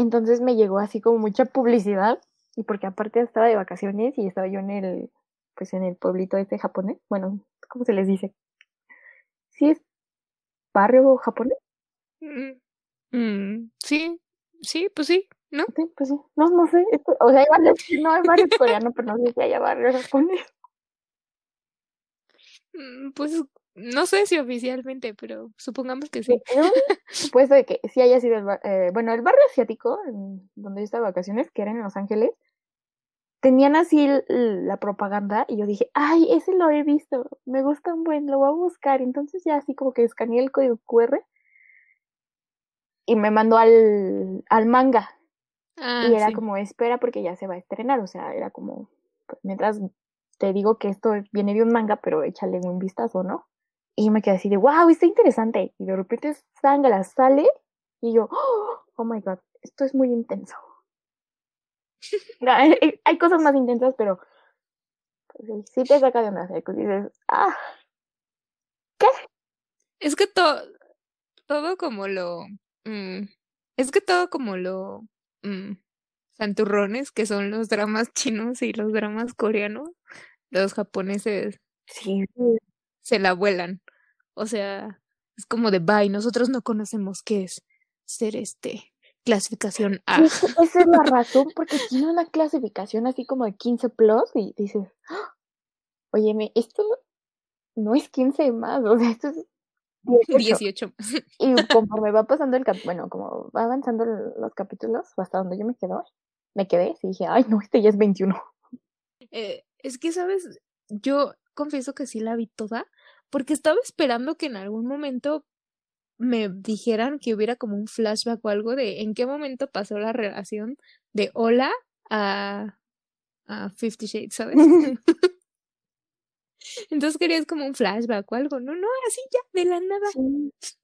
Entonces me llegó así como mucha publicidad y porque aparte estaba de vacaciones y estaba yo en el, pues en el pueblito este japonés, bueno, ¿cómo se les dice? ¿Sí es barrio japonés? Mm, mm, sí, sí, pues sí, ¿no? Sí, pues sí, no, no sé, o sea, hay barrio, no hay barrio coreano, pero no sé si haya barrio japonés. Mm, pues no sé si oficialmente, pero supongamos que sí. Supuesto de que sí haya sido el eh, bueno, el barrio asiático, donde yo estaba de vacaciones, que era en Los Ángeles, tenían así la propaganda y yo dije, ay, ese lo he visto, me gusta un buen, lo voy a buscar. Entonces ya así como que escaneé el código QR y me mandó al, al manga. Ah, y era como, espera porque ya se va a estrenar, o sea, era como, pues, mientras te digo que esto viene de un manga, pero échale un vistazo, ¿no? Y me quedé así de, wow, está interesante. Y de repente Sangala sale y yo, oh my god, esto es muy intenso. hay, cosas más intensas, pero pues, sí te saca de una seco. Dices, ah, ¿qué? Es que todo, todo como lo, mm, es que todo como lo, mm, santurrones, que son los dramas chinos y los dramas coreanos, los japoneses sí. Se la vuelan. O sea, es como de, bye, nosotros no conocemos qué es ser este clasificación A. esa es la razón, porque tiene una clasificación así como de 15 plus y dices, ¡Ah! óyeme, esto no es 15 más, o sea, esto es 18. Y conforme va pasando el cap bueno, como va avanzando los capítulos, hasta donde yo me quedo, me quedé y dije, ay, no, este ya es 21. Eh, es que, ¿sabes? Yo confieso que sí la vi toda, porque estaba esperando que en algún momento me dijeran que hubiera como un flashback o algo de en qué momento pasó la relación de Hola a, a Fifty Shades, ¿sabes? Entonces querías como un flashback o algo, no, no, así ya, de la nada.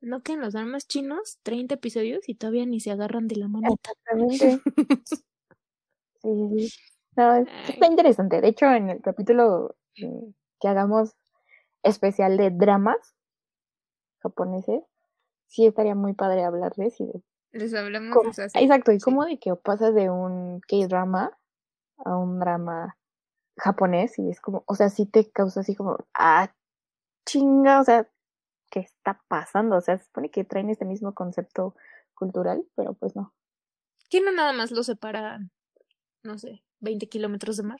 No que en los armas chinos, 30 episodios y todavía ni se agarran de la mano. Exactamente. sí, sí. No, está interesante. De hecho, en el capítulo eh, que hagamos especial de dramas japoneses, sí estaría muy padre hablarles y de... Les hablamos así. Exacto, y cómo de que pasas de un K-drama a un drama japonés y es como, o sea, sí te causa así como, ah, chinga, o sea, ¿qué está pasando? O sea, se supone que traen este mismo concepto cultural, pero pues no. Que no nada más lo separa, no sé, 20 kilómetros de mar.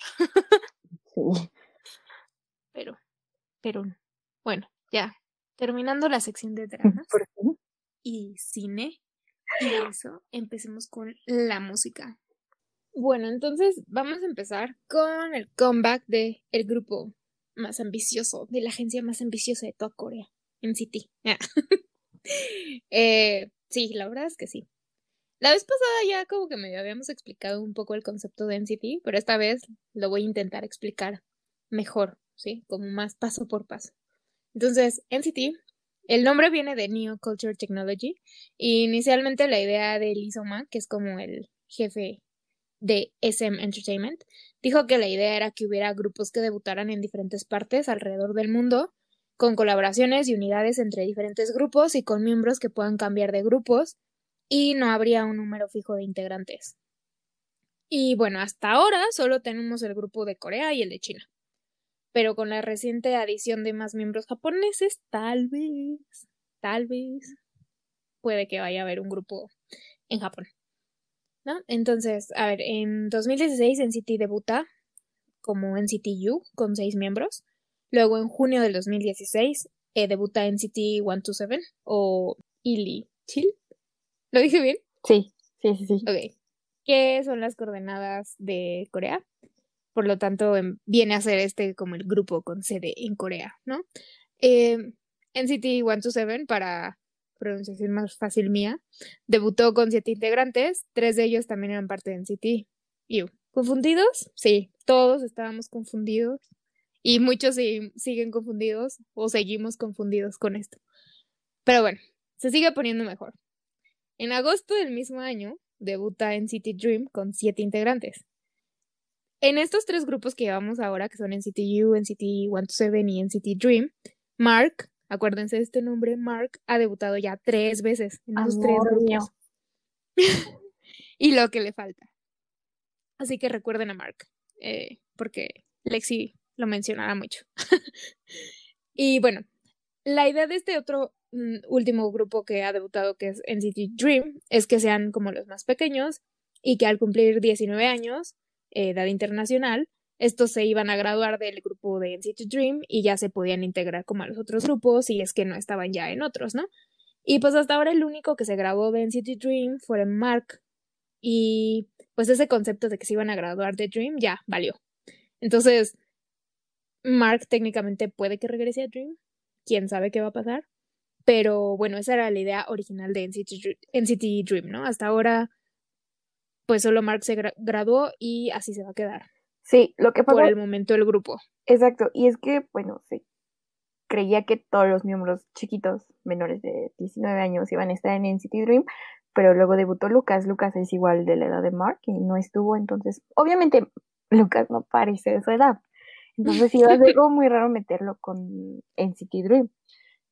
sí. Pero, pero, bueno, ya, terminando la sección de dramas y cine y eso, empecemos con la música. Bueno, entonces vamos a empezar con el comeback de el grupo más ambicioso, de la agencia más ambiciosa de toda Corea, NCT. eh, sí, la verdad es que sí. La vez pasada ya como que me habíamos explicado un poco el concepto de NCT, pero esta vez lo voy a intentar explicar mejor, ¿sí? Como más paso por paso. Entonces, NCT, el nombre viene de Neo Culture Technology y inicialmente la idea de Lee Soo-man, que es como el jefe de SM Entertainment, dijo que la idea era que hubiera grupos que debutaran en diferentes partes alrededor del mundo, con colaboraciones y unidades entre diferentes grupos y con miembros que puedan cambiar de grupos, y no habría un número fijo de integrantes. Y bueno, hasta ahora solo tenemos el grupo de Corea y el de China. Pero con la reciente adición de más miembros japoneses, tal vez, tal vez, puede que vaya a haber un grupo en Japón. ¿No? Entonces, a ver, en 2016 NCT debuta como NCT U con seis miembros. Luego, en junio del 2016, eh, debuta NCT 127 o Ili Chill. ¿Lo dije bien? Sí, sí, sí, sí. Ok. ¿Qué son las coordenadas de Corea? Por lo tanto, em, viene a ser este como el grupo con sede en Corea, ¿no? Eh, NCT 127, para pronunciación más fácil mía, debutó con siete integrantes, tres de ellos también eran parte de NCT U. ¿Confundidos? Sí, todos estábamos confundidos y muchos siguen confundidos o seguimos confundidos con esto. Pero bueno, se sigue poniendo mejor. En agosto del mismo año, debuta NCT Dream con siete integrantes. En estos tres grupos que llevamos ahora, que son NCT U, NCT 127 y NCT Dream, Mark, acuérdense de este nombre, Mark ha debutado ya tres veces en esos tres grupos. y lo que le falta. Así que recuerden a Mark, eh, porque Lexi lo mencionará mucho. y bueno, la idea de este otro mm, último grupo que ha debutado, que es NCT Dream, es que sean como los más pequeños y que al cumplir 19 años, edad internacional, estos se iban a graduar del grupo de NCT Dream y ya se podían integrar como a los otros grupos y es que no estaban ya en otros, ¿no? Y pues hasta ahora el único que se graduó de NCT Dream fue Mark y pues ese concepto de que se iban a graduar de Dream ya valió. Entonces, Mark técnicamente puede que regrese a Dream, quién sabe qué va a pasar. Pero bueno, esa era la idea original de NCT, Dream, ¿no? Hasta ahora, pues solo Mark se graduó y así se va a quedar. Sí, lo que Por el momento el grupo. Exacto, y es que, bueno, sí, creía que todos los miembros chiquitos, menores de 19 años, iban a estar en NCT Dream, pero luego debutó Lucas. Lucas es igual de la edad de Mark y no estuvo, entonces, obviamente, Lucas no parece de su edad. Entonces iba a ser algo muy raro meterlo con NCT Dream.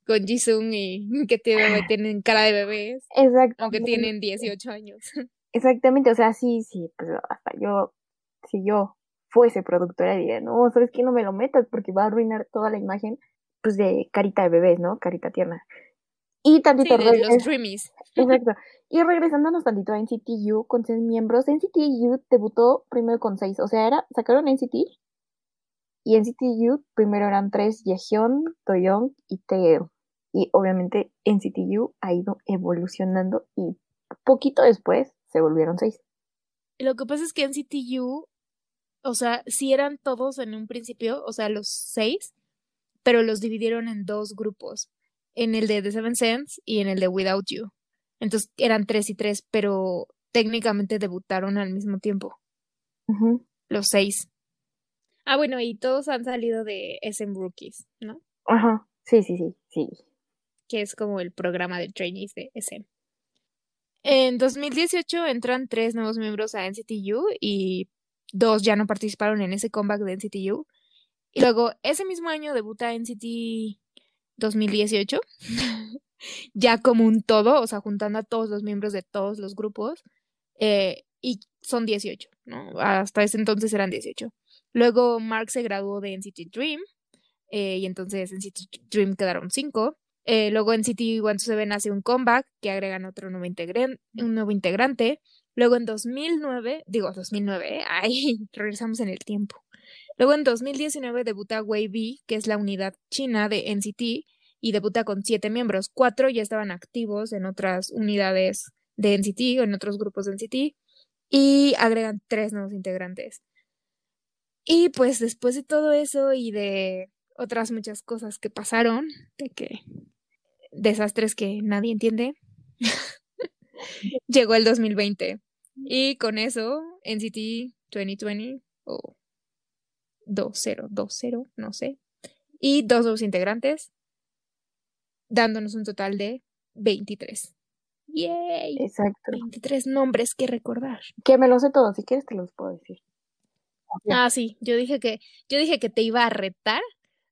Con Jisung y que tienen cara de bebés. Exacto. Aunque tienen 18 años. Exactamente, o sea, sí, sí, pues hasta yo, si yo fuese productora diría, no, ¿sabes qué? No me lo metas porque va a arruinar toda la imagen, pues de carita de bebés, ¿no? Carita tierna. Y tantito sí, de los Dreamies. Exacto. Y regresándonos tantito a NCT U con seis miembros, NCT U debutó primero con seis, o sea, era, sacaron NCT y NCT U primero eran tres, Yehyun, Toyoung y Taeyeon. Y obviamente NCT U ha ido evolucionando y poquito después se volvieron seis. Lo que pasa es que NCT U, o sea, sí eran todos en un principio, o sea, los seis, pero los dividieron en dos grupos, en el de The Seven Sense y en el de Without You. Entonces eran tres y tres, pero técnicamente debutaron al mismo tiempo. Los seis. Ah, bueno, y todos han salido de SM Rookies, ¿no? Ajá, sí, sí, sí, sí. Que es como el programa de trainees de SM. En 2018 entran tres nuevos miembros a NCTU y dos ya no participaron en ese comeback de NCTU. Y luego, ese mismo año debuta NCT 2018, ya como un todo, o sea, juntando a todos los miembros de todos los grupos, eh, y son 18, ¿no? Hasta ese entonces eran 18. Luego Mark se graduó de NCT Dream eh, y entonces NCT Dream quedaron cinco. Eh, luego NCT 127 hace un comeback que agregan otro nuevo, un nuevo integrante. Luego en 2009, digo 2009, ¿eh? ay, regresamos en el tiempo. Luego en 2019 debuta Wavy, que es la unidad china de NCT, y debuta con siete miembros. Cuatro ya estaban activos en otras unidades de NCT o en otros grupos de NCT, y agregan tres nuevos integrantes. Y pues después de todo eso y de otras muchas cosas que pasaron, de que desastres que nadie entiende, llegó el 2020. Y con eso, NCT 2020 o 2020, no sé, y dos nuevos integrantes, dándonos un total de 23. ¡Yay! Exacto. 23 nombres que recordar. Que me los sé todos, si quieres te los puedo decir. Ah, sí, yo dije que yo dije que te iba a retar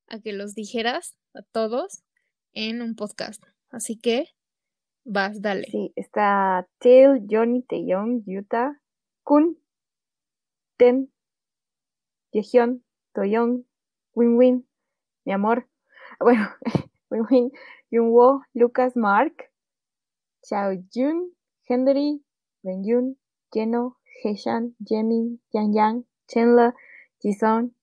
a que los dijeras a todos en un podcast. Así que vas, dale. Sí, está Tail, Johnny, Taeyong, Yuta, Kun, Ten, Yehyun, Toyoung, Win Win, mi amor. Bueno, Win Win, Yunwo, Lucas, Mark, Xiao Jun, Henry, Yun, Jeno, Heshan, Jemin, Yang Yang, Chenla, Jisung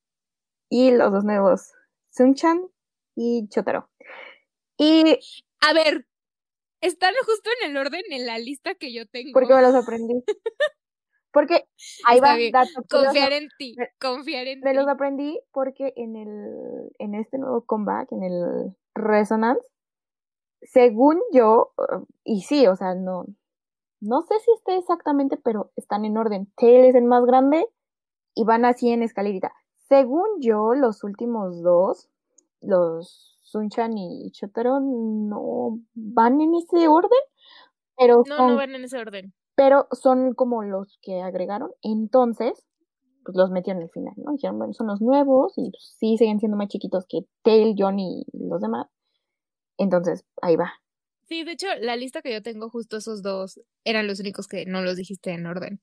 y los dos nuevos, Sunchan y Chotaro. Y. A ver, están justo en el orden en la lista que yo tengo. Porque me los aprendí. Porque ahí va dato Confiar en ti, confiar en me los aprendí porque en el en este nuevo comeback, en el Resonance, según yo, y sí, o sea, no no sé si esté exactamente, pero están en orden. Tail es el más grande y van así en escalerita. Según yo, los últimos dos, los Sunchan y Chotaro, no van en ese orden, pero no, no van en ese orden. Pero son como los que agregaron, entonces, pues los metió en el final, ¿no? Dijeron, bueno, son los nuevos y pues, sí siguen siendo más chiquitos que Tail, Johnny y los demás. Entonces, ahí va. Sí, de hecho, la lista que yo tengo, justo esos dos, eran los únicos que no los dijiste en orden.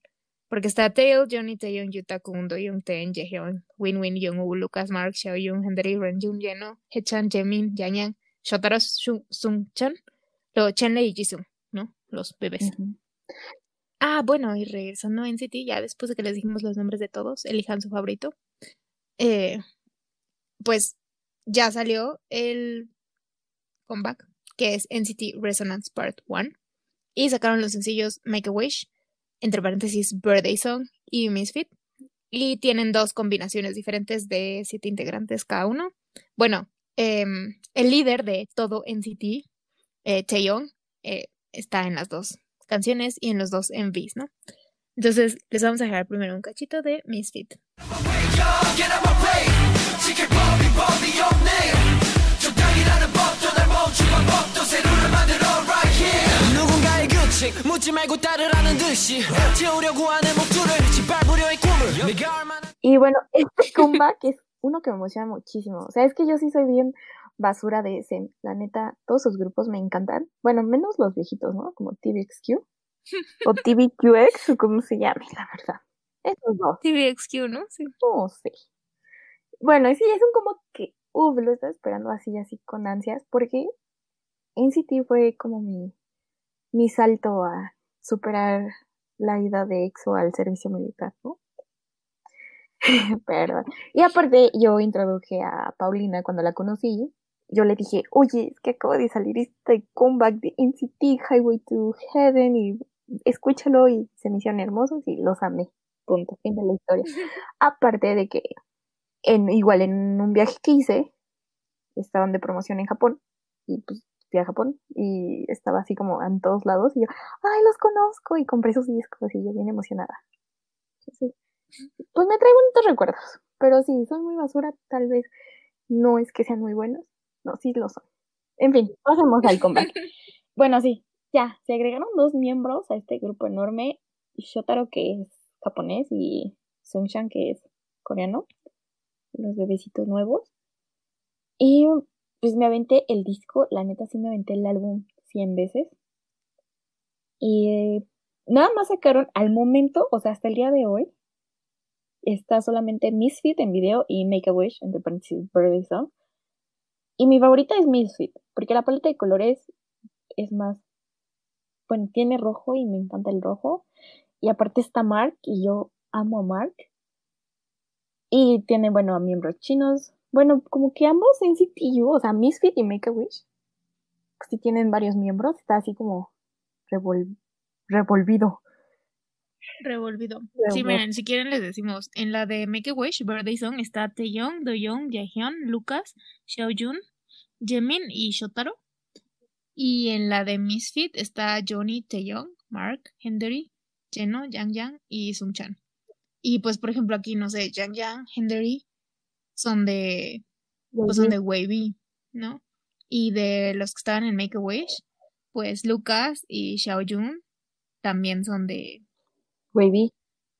Porque está Tail, Johnny Taeyong, Yuta Kundo, Young Ten, Jaehyun, Win Win, Young Woo, Lucas Mark, Xiao Yung, Henry, Ren Jun, Yeno, Hechan, Jemin, Yang, Shotaro Sung Chan, luego Chenle y Jisung, ¿no? Los bebés. Ah, bueno, y regresando a NCT, ya después de que les dijimos los nombres de todos, elijan su favorito. Eh, pues ya salió el comeback, que es NCT Resonance Part 1. Y sacaron los sencillos Make a Wish, entre paréntesis, Birthday Song y Misfit. Y tienen dos combinaciones diferentes de siete integrantes cada uno. Bueno, em, el líder de todo NCT, eh, eh, está en las dos canciones y en los dos MVs, ¿no? Entonces, les vamos a dejar primero un cachito de Misfit. Y bueno, este comeback es uno que me emociona muchísimo. O sea, es que yo sí soy bien basura de ese. La neta, todos sus grupos me encantan. Bueno, menos los viejitos, ¿no? Como TVXQ o TVQX o como se llame, la verdad. Esos dos. TVXQ, ¿no? Sí. Oh, sí. Bueno, sí, es un como que, uff, lo estaba esperando así, así con ansias, porque NCT fue como mi mi salto a superar la ida de EXO al servicio militar, ¿no? Perdón. Y aparte, yo introduje a Paulina cuando la conocí. Yo le dije, oye, es que acabo de salir este comeback de NCT, Highway to Heaven, y escúchalo, y se me hicieron hermosos y los amé. Punto, fin de la historia. Aparte de que, en, igual en un viaje que hice, estaban de promoción en Japón, y pues fui a Japón y estaba así como en todos lados y yo, ay, los conozco y compré sus discos y yo bien emocionada. Pues me trae bonitos recuerdos, pero sí, son muy basura, tal vez no es que sean muy buenos, no, sí lo son. En fin, pasemos al combate. bueno, sí, ya, se agregaron dos miembros a este grupo enorme, Shotaro que es japonés y Sunshan que es coreano, los bebecitos nuevos. Y pues me aventé el disco, la neta sí me aventé el álbum 100 veces. Y nada más sacaron al momento, o sea, hasta el día de hoy, está solamente Misfit en video y Make a Wish, entre paréntesis, Birthday Song. Y mi favorita es Misfit, porque la paleta de colores es más, bueno, tiene rojo y me encanta el rojo. Y aparte está Mark y yo amo a Mark. Y tiene, bueno, a miembros chinos, bueno, como que ambos en CPU, o sea, Misfit y Make a Wish, si tienen varios miembros, está así como revolvido. Revolvido. Sí, miren, si quieren les decimos, en la de Make a Wish, Birthday Song, está Taeyong, Doyoung, Jaehyun, Lucas, Xiaojun, Jemin y Shotaro. Y en la de Misfit está Johnny, Taeyong, Mark, Henry, Jeno, Yang Yang y Sun Chan. Y pues, por ejemplo, aquí, no sé, Yang Yang, Henry, son de, pues son de Wavy, ¿no? Y de los que estaban en Make a Wish, pues Lucas y Xiao Jun también son de Wavy.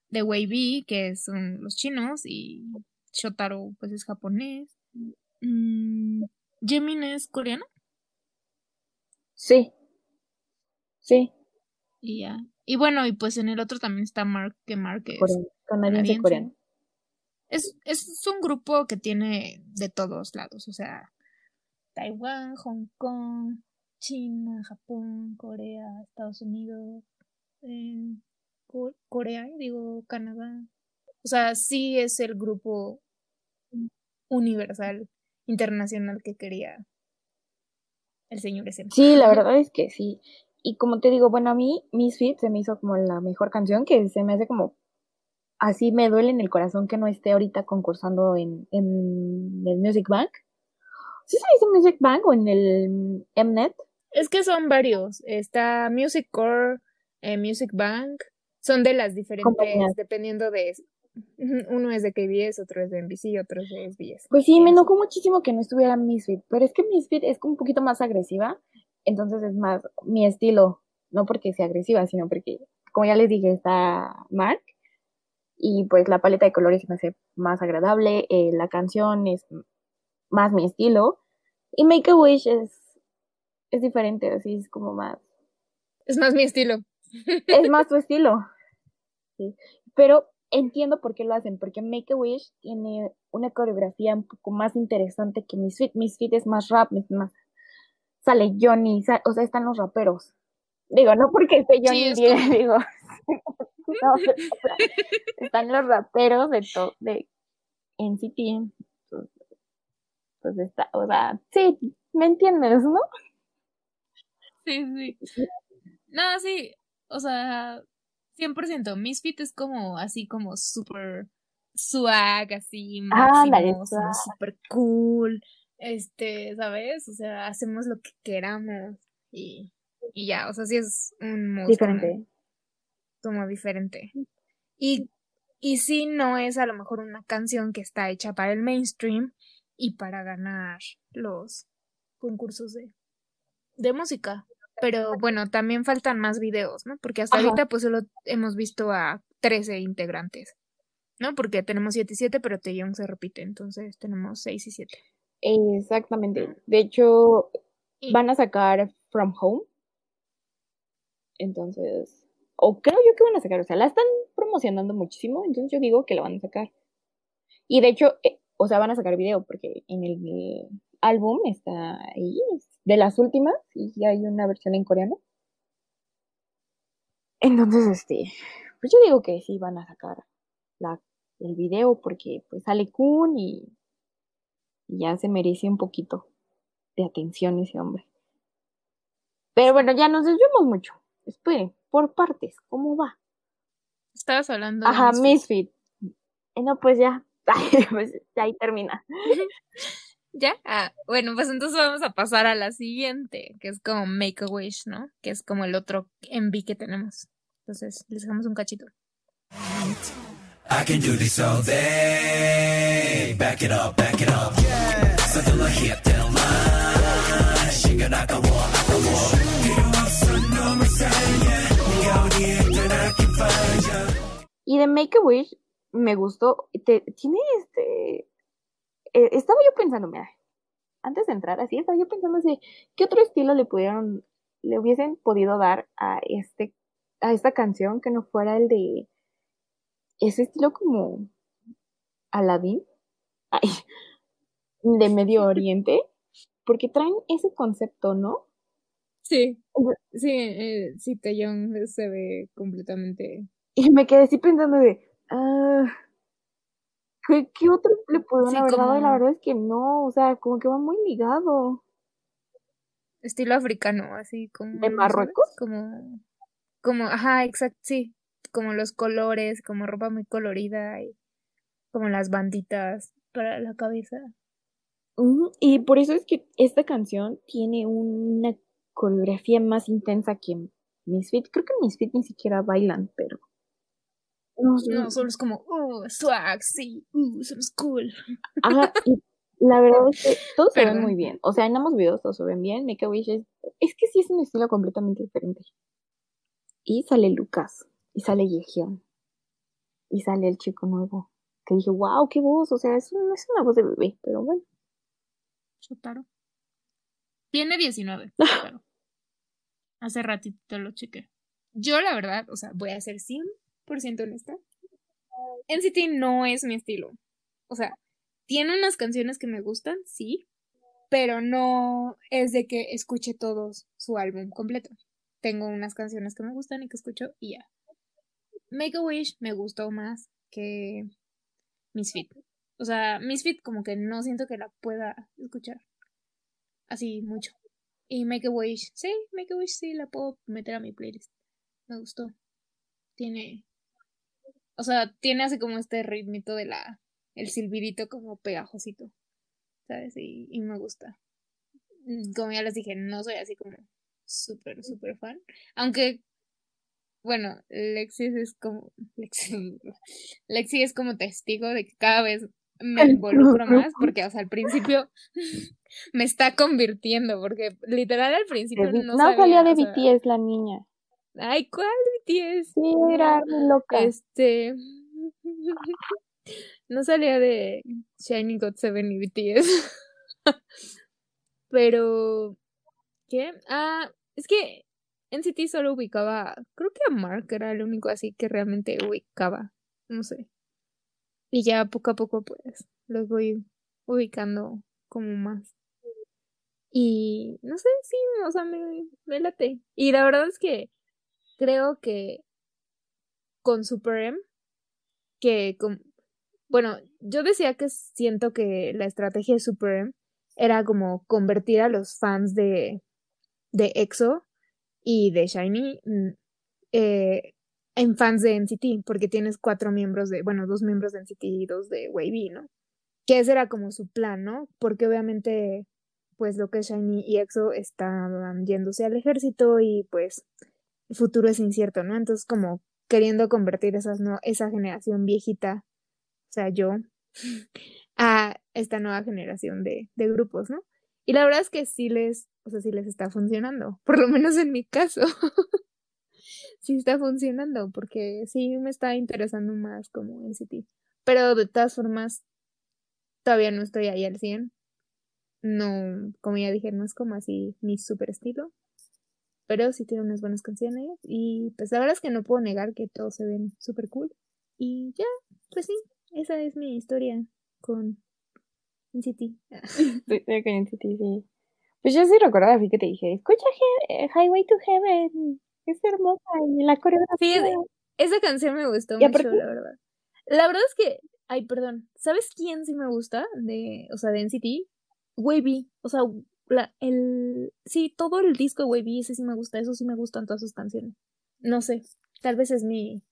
De Wavy, que son los chinos, y Shotaro pues es japonés. Mm, ¿Jimin es coreano? Sí. Sí. Y ya. Y bueno, y pues en el otro también está Mark, que Mark es canadiense coreano. Es, es un grupo que tiene de todos lados, o sea, Taiwán, Hong Kong, China, Japón, Corea, Estados Unidos, eh, Corea, digo Canadá. O sea, sí es el grupo universal, internacional que quería el señor SM. Sí, la verdad es que sí. Y como te digo, bueno, a mí Misfit se me hizo como la mejor canción, que se me hace como así me duele en el corazón que no esté ahorita concursando en, en el Music Bank. ¿Sí se dice Music Bank o en el Mnet? Es que son varios. Está Music Core, eh, Music Bank. Son de las diferentes, dependiendo de... Uno es de KBS, otro es de NBC, otro es de SBS. Pues sí, me enojó muchísimo que no estuviera Misfit, pero es que Misfit es un poquito más agresiva, entonces es más mi estilo, no porque sea agresiva, sino porque, como ya les dije, está Mark, y pues la paleta de colores me hace más agradable, eh, la canción es más mi estilo, y Make a Wish es es diferente, así es como más. Es más mi estilo. Es más tu estilo. Sí. Pero entiendo por qué lo hacen, porque Make a Wish tiene una coreografía un poco más interesante que Misfit. Misfit es más rap, es más. Sale Johnny, o sea, están los raperos. Digo, no porque esté Johnny digo. no, están los raperos de todo, de NCT. Pues, pues está, o sea, sí, ¿me entiendes, no? Sí, sí. No, sí, o sea, 100%. Misfit es como así como súper swag, así, máximo, súper cool. Este, ¿sabes? O sea, hacemos lo que queramos y, y ya, o sea, sí es un diferente. Como, diferente. Y, y sí no es a lo mejor una canción que está hecha para el mainstream y para ganar los concursos de, de música. Pero bueno, también faltan más videos, ¿no? Porque hasta ahorita pues solo hemos visto a 13 integrantes, ¿no? Porque tenemos 7 y 7, pero Taeyong se repite, entonces tenemos 6 y 7. Exactamente. De hecho, van a sacar From Home. Entonces, o creo yo que van a sacar, o sea, la están promocionando muchísimo, entonces yo digo que la van a sacar. Y de hecho, eh, o sea, van a sacar video porque en el álbum está ahí, de las últimas, y hay una versión en coreano. Entonces, este, pues yo digo que sí van a sacar la, el video porque pues sale Kun y, ya se merece un poquito de atención ese hombre. Pero bueno, ya nos desviamos mucho. Espere, por partes, ¿cómo va? Estabas hablando Ajá, Misfit. Eh, no, pues ya. pues ya ahí termina. ¿Ya? Ah, bueno, pues entonces vamos a pasar a la siguiente, que es como Make a Wish, ¿no? Que es como el otro envy que tenemos. Entonces, les dejamos un cachito. I can do this all day. Back it up, back it up. Y de Make a Wish me gustó. tiene este eh, estaba yo pensando, mira, antes de entrar así, estaba yo pensando así, ¿qué otro estilo le pudieron, le hubiesen podido dar a este, a esta canción que no fuera el de ese estilo como Aladdin, de Medio Oriente, porque traen ese concepto, ¿no? Sí, sí, eh, sí, Taeyong se ve completamente. Y me quedé así pensando de, ah, ¿Qué, otro le pudieron haber dado? La verdad es que no, o sea, como que va muy ligado. Estilo africano, así como. ¿De Marruecos? Como, como, ajá, exacto, sí. Como los colores, como ropa muy colorida y como las banditas para la cabeza. y por eso es que esta canción tiene una coreografía más intensa que Misfit. Creo que Misfit ni siquiera bailan, pero no, solo es como, uh, swag, sí, uh, somos cool. Ajá, y La verdad es que todos se ven muy bien. O sea, en ambos videos todos se ven bien. Make a Wish es, es que sí es un estilo completamente diferente. Y sale Lucas. Y sale Yejion. Y sale el chico nuevo. Que dije, wow, qué voz. O sea, es, no es una voz de bebé, pero bueno. Chotaro. Tiene 19. Hace ratito lo chequé. Yo, la verdad, o sea, voy a ser 100% honesta. NCT no es mi estilo. O sea, tiene unas canciones que me gustan, sí, pero no es de que escuche todos su álbum completo. Tengo unas canciones que me gustan y que escucho y ya. Make a Wish me gustó más que Misfit. O sea, Misfit como que no siento que la pueda escuchar así mucho. Y Make a Wish, sí, Make a Wish sí la puedo meter a mi playlist. Me gustó. Tiene, o sea, tiene así como este ritmito de la el silbidito como pegajosito, ¿sabes? Y, y me gusta. Como ya les dije, no soy así como súper, súper fan. Aunque, bueno, Lexi es como, Lexi, Lexi es como testigo de que cada vez me involucro más porque, o sea, al principio me está convirtiendo porque literal al principio no, no salía de BTS la niña. Ay, ¿cuál BTS? Sí, era loca. Este no salía de Shining God 7 y BTS. Pero. ¿Qué? Ah, es que en City solo ubicaba. Creo que a Mark era el único así que realmente ubicaba. No sé. Y ya poco a poco, pues, los voy ubicando como más. Y no sé, sí, o sea, me, me late. Y la verdad es que creo que con Super M, que con, bueno, yo decía que siento que la estrategia de Super era como convertir a los fans de, de EXO y de Shiny mm, eh, en fans de NCT, porque tienes cuatro miembros de, bueno, dos miembros de NCT y dos de Wavy, ¿no? Que ese era como su plan, ¿no? Porque obviamente, pues lo que es Shiny y EXO estaban yéndose al ejército y pues el futuro es incierto, ¿no? Entonces como queriendo convertir esas, esa generación viejita o sea, yo, a esta nueva generación de, de grupos, ¿no? Y la verdad es que sí les, o sea, sí les está funcionando, por lo menos en mi caso. sí está funcionando, porque sí me está interesando más como en City. Pero de todas formas, todavía no estoy ahí al 100. No, como ya dije, no es como así mi super estilo. Pero sí tiene unas buenas canciones. Y pues la verdad es que no puedo negar que todos se ven súper cool. Y ya, pues sí, esa es mi historia con NCT. con NCT, sí. Pues yo sí recordaba así que te dije, escucha eh, Highway to Heaven, es hermosa y la coreografía. Sí, esa canción me gustó mucho, la verdad. La verdad es que, ay, perdón, ¿sabes quién sí me gusta de, o sea, de NCT? Wavy, o sea, la, el, sí, todo el disco de Wavy, ese sí me gusta, eso sí me gustan todas sus canciones. No sé, tal vez es mi,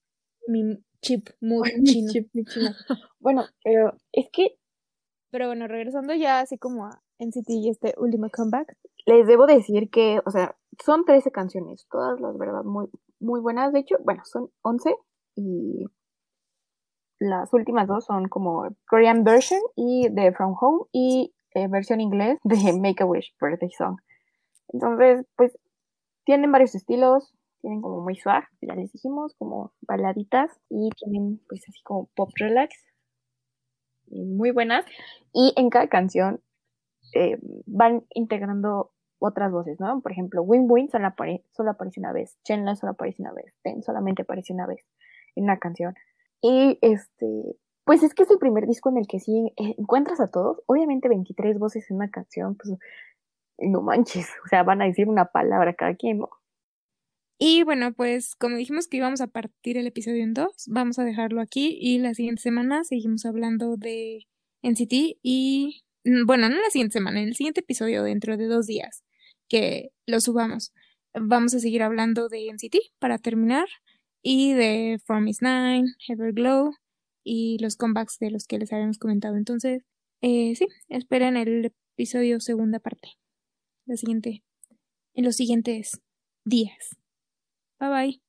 mi chip muy chino. bueno, pero es que. Pero bueno, regresando ya así como a NCT y este último comeback. Les debo decir que, o sea, son 13 canciones, todas las verdad muy, muy buenas. De hecho, bueno, son 11 y las últimas dos son como Korean version y de From Home y eh, versión inglés de Make a Wish Birthday Song. Entonces, pues tienen varios estilos, tienen como muy suave, ya les dijimos, como baladitas y tienen pues así como pop relax, muy buenas. Y en cada canción eh, van integrando otras voces, ¿no? Por ejemplo, Win Win solo, solo aparece una vez, Chenla solo aparece una vez, Ten solamente aparece una vez en una canción. Y este, pues es que es el primer disco en el que sí eh, encuentras a todos, obviamente 23 voces en una canción, pues no manches, o sea, van a decir una palabra cada quien, ¿no? Y bueno, pues como dijimos que íbamos a partir el episodio en dos, vamos a dejarlo aquí y la siguiente semana seguimos hablando de NCT y bueno, no la siguiente semana, en el siguiente episodio dentro de dos días que lo subamos. Vamos a seguir hablando de NCT para terminar y de From Is Nine, Everglow y los comebacks de los que les habíamos comentado. Entonces, eh, sí, esperen el episodio segunda parte. La siguiente, en los siguientes días. Bye bye.